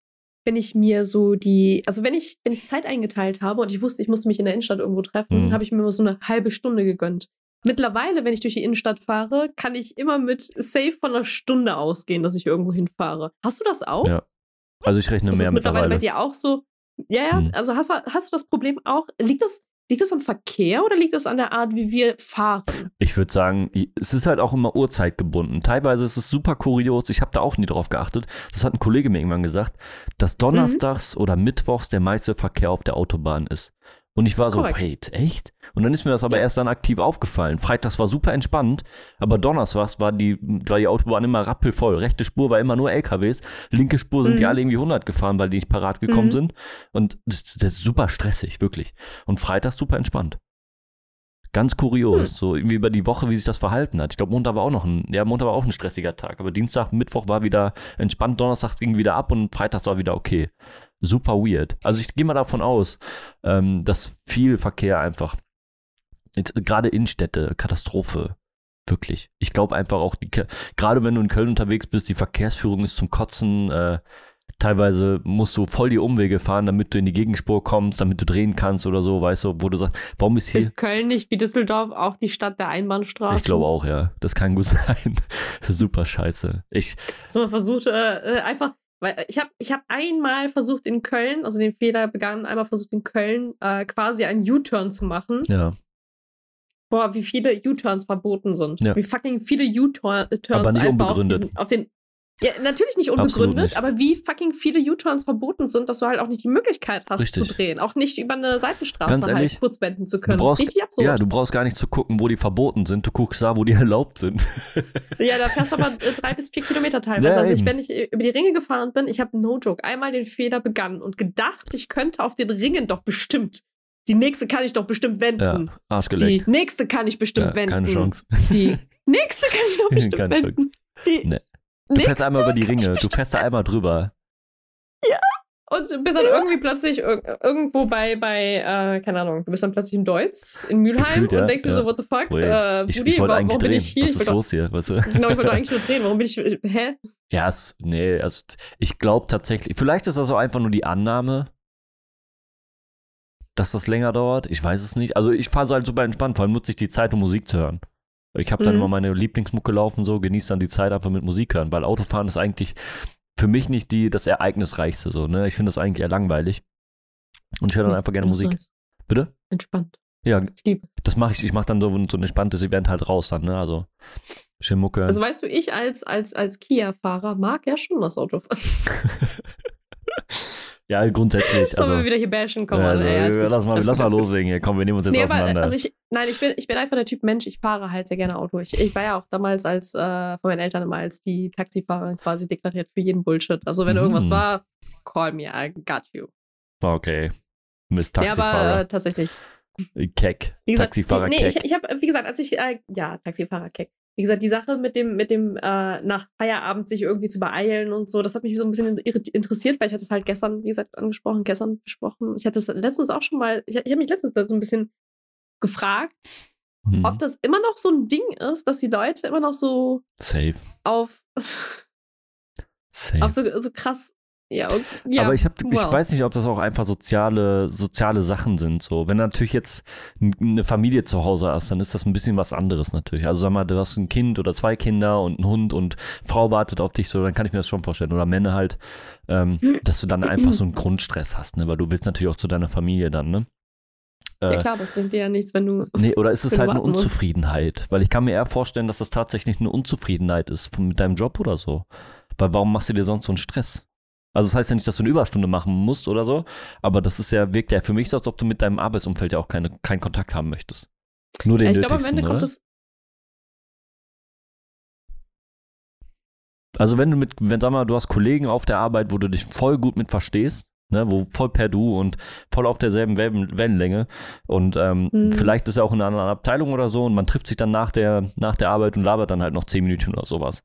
wenn ich mir so die, also wenn ich, wenn ich Zeit eingeteilt habe und ich wusste, ich musste mich in der Innenstadt irgendwo treffen, Mhm. habe ich mir immer so eine halbe Stunde gegönnt. Mittlerweile, wenn ich durch die Innenstadt fahre, kann ich immer mit safe von einer Stunde ausgehen, dass ich irgendwo hinfahre. Hast du das auch? Ja, Also ich rechne Ist mehr das mittlerweile bei mittlerweile. dir auch so? Ja, ja. Mhm. Also hast du, hast du das Problem auch? Liegt das, liegt das am Verkehr oder liegt das an der Art, wie wir fahren? Ich würde sagen, es ist halt auch immer uhrzeitgebunden. Teilweise ist es super kurios. Ich habe da auch nie drauf geachtet. Das hat ein Kollege mir irgendwann gesagt, dass Mhm. donnerstags oder mittwochs der meiste Verkehr auf der Autobahn ist. Und ich war so, wait, echt? Und dann ist mir das aber erst dann aktiv aufgefallen. Freitags war super entspannt, aber donnerstags war die, war die Autobahn immer rappelvoll. Rechte Spur war immer nur LKWs, linke Spur sind die Mhm. alle irgendwie 100 gefahren, weil die nicht parat gekommen Mhm. sind. Und das, das ist super stressig, wirklich. Und freitags super entspannt. Ganz kurios, Hm. so irgendwie über die Woche, wie sich das verhalten hat. Ich glaube, Montag war auch noch ein, ja, Montag war auch ein stressiger Tag, aber Dienstag, Mittwoch war wieder entspannt, Donnerstag ging wieder ab und Freitags war wieder okay. Super weird. Also ich gehe mal davon aus, ähm, dass viel Verkehr einfach, jetzt, gerade Innenstädte, Katastrophe. Wirklich. Ich glaube einfach auch, die, gerade wenn du in Köln unterwegs bist, die Verkehrsführung ist zum Kotzen. Äh, teilweise musst du voll die Umwege fahren, damit du in die Gegenspur kommst, damit du drehen kannst oder so, weißt du, wo du sagst, warum ist hier. Ist Köln nicht wie Düsseldorf auch die Stadt der Einbahnstraßen? Ich glaube auch, ja. Das kann gut sein. Super scheiße. Ich, So man versucht äh, äh, einfach, weil ich habe ich hab einmal versucht in Köln, also den Fehler begangen, einmal versucht in Köln äh, quasi einen U-Turn zu machen. ja. Boah, wie viele U-Turns verboten sind. Ja. Wie fucking viele U-Turns Aber nicht einfach unbegründet. Auf, diesen, auf den Ja, natürlich nicht unbegründet, nicht. aber wie fucking viele U-Turns verboten sind, dass du halt auch nicht die Möglichkeit hast Richtig. zu drehen. Auch nicht über eine Seitenstraße Ganz ehrlich, halt kurz wenden zu Du können. brauchst, Richtig absurd. ja, du brauchst gar nicht zu gucken, wo die verboten sind. Du guckst da, wo die erlaubt sind. Ja, da fährst du aber äh, drei bis vier Kilometer teilweise. Ja, also ich, wenn ich äh, über die Ringe gefahren bin, ich habe no joke einmal den Fehler begangen und gedacht, ich könnte auf den Ringen doch bestimmt. Die nächste kann ich doch bestimmt Ja, wenden. Arsch die geleckt. nächste kann ich bestimmt Ja, wenden. keine Chance. Die nächste kann ich doch bestimmt Keine wenden. Chance. Die Nee. Du fährst einmal über die Ringe, du fährst da einmal drüber. Und du bist dann irgendwie plötzlich ir irgendwo bei, bei äh, keine Ahnung, du bist dann plötzlich in Deutz, in Mülheim Gefühlt, ja, und denkst dir ja. so, what the fuck? Äh, ich, Brudi, ich wollte eigentlich drehen. Was Ich ist wollte los hier? Weißt du? Genau, ich wollte eigentlich nur drehen. Warum bin ich, hä? Ja, es, nee, also, ich glaube tatsächlich, vielleicht ist das auch einfach nur die Annahme, dass das länger dauert. Ich weiß es nicht. Also ich fahre so halt super entspannt, vor allem nutze ich die Zeit, um Musik zu hören. Ich habe dann Mhm. immer meine Lieblingsmucke laufen, so, genieße dann die Zeit einfach mit Musik hören, weil Autofahren ist eigentlich für mich nicht die, das Ereignisreichste, so, ne? Ich finde das eigentlich eher langweilig. Und ich höre dann einfach gerne Musik. nice. Bitte? Entspannt. Ja, das mache ich. Ich mache dann so, so ein entspanntes Event halt raus dann, ne? Also, schön Mucke. Also weißt du, ich als, als, als Kia-Fahrer mag ja schon das Autofahren. ja, grundsätzlich. Sollen wir Also, wieder hier bashen? Komm ja, also, ey, gut, lass mal, alles lass gut, mal loslegen hier. Komm, wir nehmen uns jetzt Nee, aber, auseinander. also ich, nein, ich bin, ich bin einfach der Typ Mensch, ich fahre halt sehr gerne Auto. Ich, ich war ja auch damals als äh, von meinen Eltern immer als die Taxifahrerin quasi deklariert für jeden Bullshit. Also wenn irgendwas Mhm. war, call me, I got you. okay. Miss Ja, aber Taxifahrer. äh, tatsächlich. Keck. Gesagt, Taxifahrer nee, Keck. ich, ich habe, wie gesagt, als ich, äh, ja, Taxifahrer Keck. Wie gesagt, die Sache mit dem, mit dem äh, nach Feierabend sich irgendwie zu beeilen und so, das hat mich so ein bisschen interessiert, weil ich hatte es halt gestern, wie gesagt, angesprochen, gestern besprochen. Ich hatte es letztens auch schon mal, ich, ich habe mich letztens da so ein bisschen gefragt, Mhm. ob das immer noch so ein Ding ist, dass die Leute immer noch so Safe. auf, Safe. auf so, so krass, ja, und, ja aber ich, hab, ich well. weiß nicht, ob das auch einfach soziale, soziale Sachen sind. So. Wenn du natürlich jetzt eine Familie zu Hause hast, dann ist das ein bisschen was anderes natürlich. Also sag mal, du hast ein Kind oder zwei Kinder und einen Hund und Frau wartet auf dich, so, dann kann ich mir das schon vorstellen. Oder Männer halt, ähm, dass du dann einfach so einen Grundstress hast, ne? Weil du willst natürlich auch zu deiner Familie dann, ne? ja Äh, klar, aber es bringt dir ja nichts, wenn du Nee, oder ist es halt eine warten musst. Unzufriedenheit? Weil ich kann mir eher vorstellen, dass das tatsächlich eine Unzufriedenheit ist von- mit deinem Job oder so. Weil warum machst du dir sonst so einen Stress? Also das heißt ja nicht, dass du eine Überstunde machen musst oder so, aber das ist ja, wirkt ja für mich so, als ob du mit deinem Arbeitsumfeld ja auch keine, keinen Kontakt haben möchtest. Nur den Ja, ich glaube, am Ende kommt oder? es. Also wenn du mit, wenn sag mal, du hast Kollegen auf der Arbeit, wo du dich voll gut mit verstehst, ne, wo voll per Du und voll auf derselben Wellen- Wellenlänge und ähm, Mhm. vielleicht ist er auch in einer anderen Abteilung oder so und man trifft sich dann nach der, nach der Arbeit und labert dann halt noch zehn Minuten oder sowas.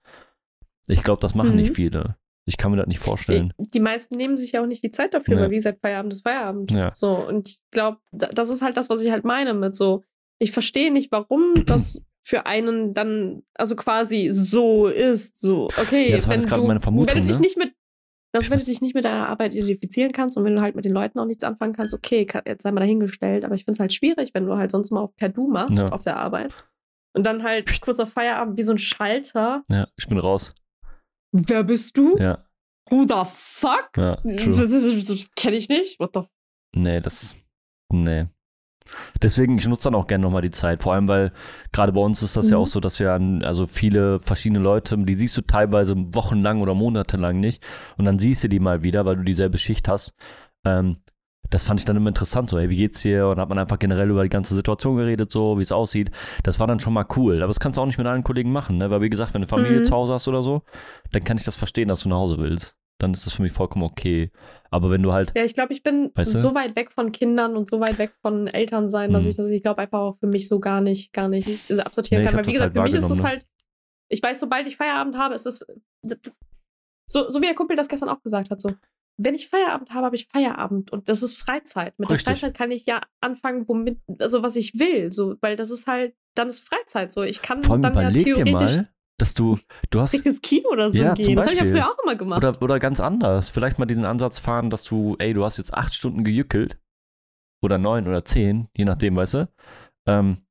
Ich glaube, das machen Mhm. nicht viele. Ich kann mir das nicht vorstellen. Die meisten nehmen sich ja auch nicht die Zeit dafür, Ja. weil wie gesagt, Feierabend ist Feierabend. Ja. So, und ich glaube, das ist halt das, was ich halt meine mit so, ich verstehe nicht, warum das für einen dann, also quasi so ist. So, okay, Ja, das war wenn du, meine Vermutung, wenn du dich ne? nicht mit das, wenn du dich nicht mit deiner Arbeit identifizieren kannst und wenn du halt mit den Leuten auch nichts anfangen kannst, okay, jetzt sei mal dahingestellt, aber ich finde es halt schwierig, wenn du halt sonst mal auf per Du machst Ja. auf der Arbeit und dann halt kurz nach Feierabend wie so ein Schalter. Ja, ich bin raus. Wer bist du? Ja, Who the fuck? ja, Das, true. das, das kenne ich nicht. What the Nee, das. Nee. Deswegen, ich nutze dann auch gerne nochmal die Zeit. Vor allem, weil gerade bei uns ist das ja Mhm. auch so, dass wir an, also viele verschiedene Leute, die siehst du teilweise wochenlang oder monatelang nicht. Und dann siehst du die mal wieder, weil du dieselbe Schicht hast. Ähm, das fand ich dann immer interessant, so, hey, wie geht's dir? Und hat man einfach generell über die ganze Situation geredet, so, wie es aussieht. Das war dann schon mal cool. Aber das kannst du auch nicht mit allen Kollegen machen, ne? Weil, wie gesagt, wenn du Familie Mhm. zu Hause hast oder so, dann kann ich das verstehen, dass du nach Hause willst. Dann ist das für mich vollkommen okay. Aber wenn du halt, Ja, ich glaube, ich bin Weißt du? so weit weg von Kindern und so weit weg von Eltern sein, dass Mhm. ich das, ich glaube, einfach auch für mich so gar nicht, gar nicht also absortieren Nee, kann. Weil, wie das gesagt, halt für mich ist es wahrgenommen, halt, ich weiß, sobald ich Feierabend habe, ist es so, so wie der Kumpel das gestern auch gesagt hat, so. Wenn ich Feierabend habe, habe ich Feierabend und das ist Freizeit. Mit Richtig. der Freizeit kann ich ja anfangen, womit, also was ich will, so, weil das ist halt, dann ist Freizeit so. Ich kann vor allem dann ja überleg dir theoretisch mal, dass du, du hast ins Kino oder so Ja, zum gehen. Das habe ich ja früher auch immer gemacht. Oder, oder ganz anders. Vielleicht mal diesen Ansatz fahren, dass du, ey, du hast jetzt acht Stunden gejückelt. Oder neun oder zehn, je nachdem, weißt du. Ähm,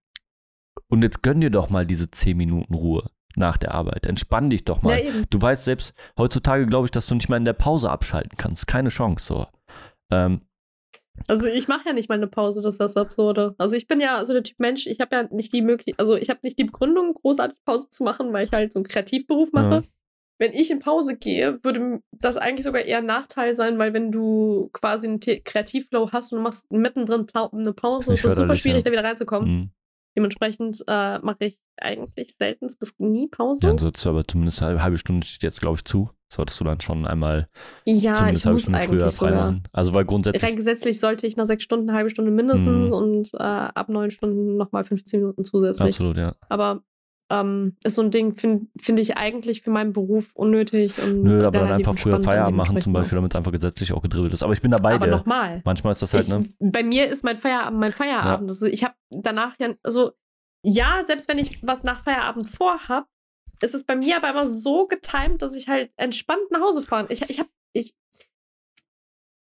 und jetzt gönn dir doch mal diese zehn Minuten Ruhe nach der Arbeit. Entspann dich doch mal. ja. Du weißt selbst, heutzutage glaube ich, dass du nicht mal in der Pause abschalten kannst. Keine Chance so. Ähm, Also ich mache ja nicht mal eine Pause, das ist das Absurde. Also ich bin ja so der Typ Mensch, ich habe ja nicht die Möglichkeit, also ich habe nicht die Begründung, großartig Pause zu machen, weil ich halt so einen Kreativberuf mache. Ja. wenn ich in Pause gehe, würde das eigentlich sogar eher ein Nachteil sein, weil wenn du quasi einen Kreativflow hast und du machst mittendrin eine Pause, Ist es super schwierig, ja. da wieder reinzukommen. Mhm. Dementsprechend äh, mache ich eigentlich selten bis nie Pause. Dann sollst du aber zumindest eine halbe Stunde steht jetzt, glaube ich, zu. Solltest du dann schon einmal Ja, zumindest ich eine halbe muss Stunde früher freimachen. Also weil grundsätzlich. Rein gesetzlich sollte ich nach sechs Stunden eine halbe Stunde mindestens Mhm. und äh, ab neun Stunden nochmal 15 Minuten zusätzlich. Absolut, ja. Aber ähm, ist so ein Ding, finde find ich eigentlich für meinen Beruf unnötig. Und Nö, aber dann relativ einfach früher Feierabend machen, zum Beispiel, damit es einfach gesetzlich auch gedribbelt ist. Aber ich bin dabei, Aber nochmal. Manchmal ist das halt, ich, ne? Bei mir ist mein Feierabend mein Feierabend. Also ich habe danach ja, also ja, selbst wenn ich was nach Feierabend vorhab, ist es bei mir aber immer so getimt, dass ich halt entspannt nach Hause fahren. Ich, ich habe, ich,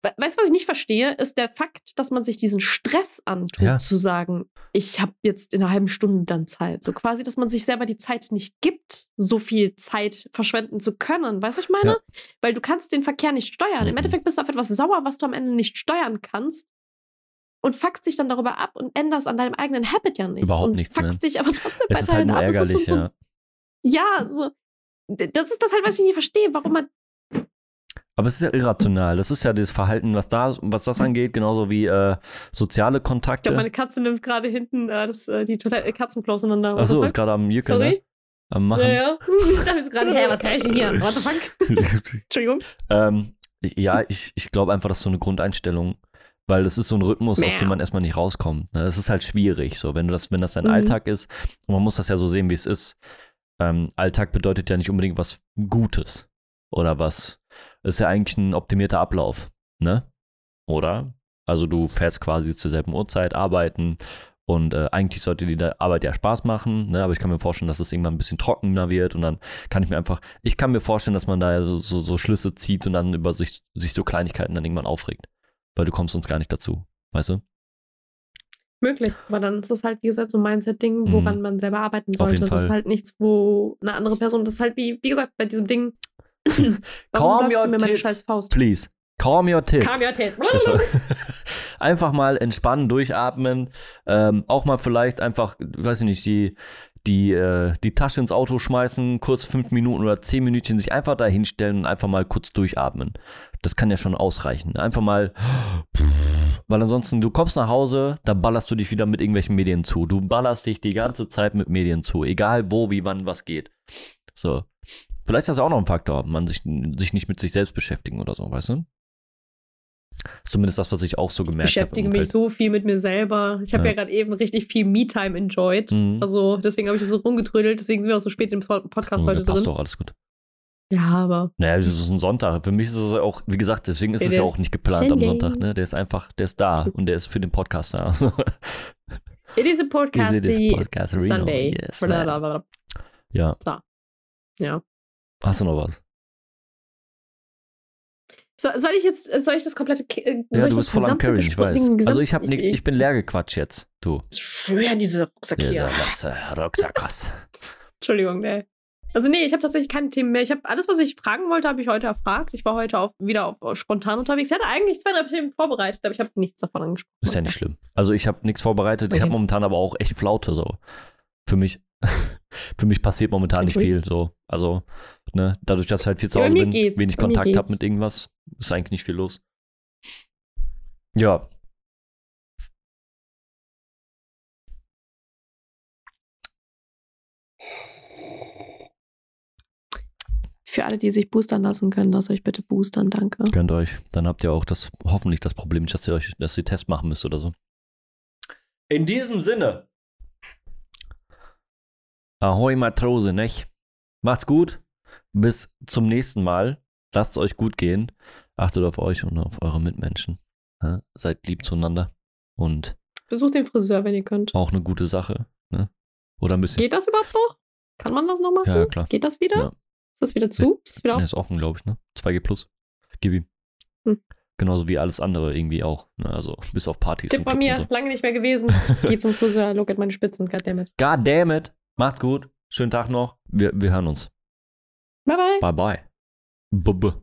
weißt du, was ich nicht verstehe, ist der Fakt, dass man sich diesen Stress antut, Ja. zu sagen, ich habe jetzt in einer halben Stunde dann Zeit. So quasi, dass man sich selber die Zeit nicht gibt, so viel Zeit verschwenden zu können. Weißt du, was ich meine? Ja. Weil du kannst den Verkehr nicht steuern. Im Mhm. Endeffekt bist du auf etwas sauer, was du am Ende nicht steuern kannst. Und fuckst dich dann darüber ab und änderst an deinem eigenen Habit ja nichts. Überhaupt und nichts, fuckst dich aber trotzdem Es ist halt weiterhin nur ab. Ärgerlich, so, ja. so, ja, so. Das ist das halt, was ich nicht verstehe, warum man. Aber es ist ja irrational. Das ist ja das Verhalten, was da, was das angeht, genauso wie äh, soziale Ich Kontakte. glaube, meine Katze nimmt gerade hinten äh, das, äh, die Toilette, Katzenklo auseinander. Achso, ist gerade am Jückeln, ne? Sorry? Am Machen. Ja, ja. Ich dachte jetzt gerade, hä, was höre ich denn hier? What the fuck? Entschuldigung. ähm, ja, ich, ich glaube einfach, das ist so eine Grundeinstellung, weil das ist so ein Rhythmus, aus dem man erstmal nicht rauskommt. Ne? Das ist halt schwierig, so wenn du das, wenn das dein Mhm. Alltag ist und man muss das ja so sehen, wie es ist. Ähm, Alltag bedeutet ja nicht unbedingt was Gutes oder was. Das ist ja eigentlich ein optimierter Ablauf, ne? Oder? Also du fährst quasi zur selben Uhrzeit arbeiten und äh, eigentlich sollte die Arbeit ja Spaß machen, ne? aber ich kann mir vorstellen, dass es irgendwann ein bisschen trockener wird und dann kann ich mir einfach, ich kann mir vorstellen, dass man da so, so, so Schlüsse zieht und dann über sich, sich so Kleinigkeiten dann irgendwann aufregt, weil du kommst sonst gar nicht dazu, weißt du? Möglich. Aber dann ist das halt, wie gesagt, so ein Mindset-Ding, woran Mhm. man selber arbeiten Auf jeden sollte. Das ist halt nichts, wo eine andere Person, das ist halt wie, wie gesagt, bei diesem Ding. Calm Warum your läufst du mir meine tits. scheiß Faust? Please, calm your tits. Calm your tits. Ist so. einfach mal entspannen, durchatmen, ähm, auch mal vielleicht einfach, weiß ich nicht, die, die, äh, die Tasche ins Auto schmeißen, kurz fünf Minuten oder zehn Minütchen sich einfach da hinstellen und einfach mal kurz durchatmen. Das kann ja schon ausreichen. Einfach mal, weil ansonsten, du kommst nach Hause, da ballerst du dich wieder mit irgendwelchen Medien zu. Du ballerst dich die ganze Zeit mit Medien zu, egal wo, wie, wann, was geht. So. Vielleicht ist das auch noch ein Faktor, man sich, sich nicht mit sich selbst beschäftigen oder so, weißt du? Zumindest das, was ich auch so Ich gemerkt habe. beschäftige im mich so viel mit mir selber. Ich habe Ja. ja, gerade eben richtig viel Me-Time enjoyed. Mhm. Also deswegen habe ich so rumgetrödelt. Deswegen sind wir auch so spät im Pod- Podcast Oh, heute passt drin. doch, alles gut. Ja, aber Naja, das ist ein Sonntag. Für mich ist es auch, wie gesagt, deswegen ist es ja auch nicht geplant am Sunday. Sonntag. Ne? Der ist einfach, der ist da und der ist für den Podcast da. it is a podcast, it is the podcast? Sunday. Yes, man. Blablabla. ja. Hast du noch was? So, soll ich jetzt, soll ich das komplette, äh, Ja, soll du ich bist voll am Carryen, ich weiß. Also ich habe nichts, ich bin leer gequatscht jetzt. Du. Schwer, diese Rucksack Hier das äh, Rucksackers. Entschuldigung, nee. Also nee, ich habe tatsächlich keine Themen mehr. Ich habe alles, was ich fragen wollte, habe ich heute erfragt. Ich war heute auf, wieder auf, auf spontan unterwegs. Ich hatte eigentlich zwei, drei Themen vorbereitet, aber ich habe nichts davon angesprochen. Ist ja nicht schlimm. Also ich habe nichts vorbereitet. Ich Okay. habe momentan aber auch echt Flaute so. Für mich, für mich passiert momentan nicht viel so. Also ne, dadurch, dass ich halt viel zu Hause bin, geht's. wenig Kontakt habe mit irgendwas, ist eigentlich nicht viel los. Ja, Für alle, die sich boostern lassen können, lasst euch bitte boostern, danke. gönnt euch. Dann habt ihr auch das hoffentlich das Problem nicht, dass ihr euch, dass ihr Test machen müsst oder so. In diesem Sinne. Ahoi Matrose, nicht? Macht's gut. Bis zum nächsten Mal. Lasst es euch gut gehen. Achtet auf euch und auf eure Mitmenschen. Ja, seid lieb zueinander. Und Besucht den Friseur, wenn ihr könnt. auch eine gute Sache. Ne? Oder ein bisschen. Geht das überhaupt noch? Kann man das noch machen? Ja, klar. Geht das wieder? Ja. Ist das wieder zu? Ist das wieder Ne, auf? ist offen, glaube ich, ne? 2G Plus. Gib ihm. Hm. Genauso wie alles andere irgendwie auch. Ne? Also bis auf Partys Tipp Clubs mir, so. lange nicht mehr gewesen. Geh zum Friseur, look at meine Spitzen, goddammit. God damn it. Macht's gut. Schönen Tag noch. Wir, wir hören uns. Bye bye. Bye bye. Bye bye.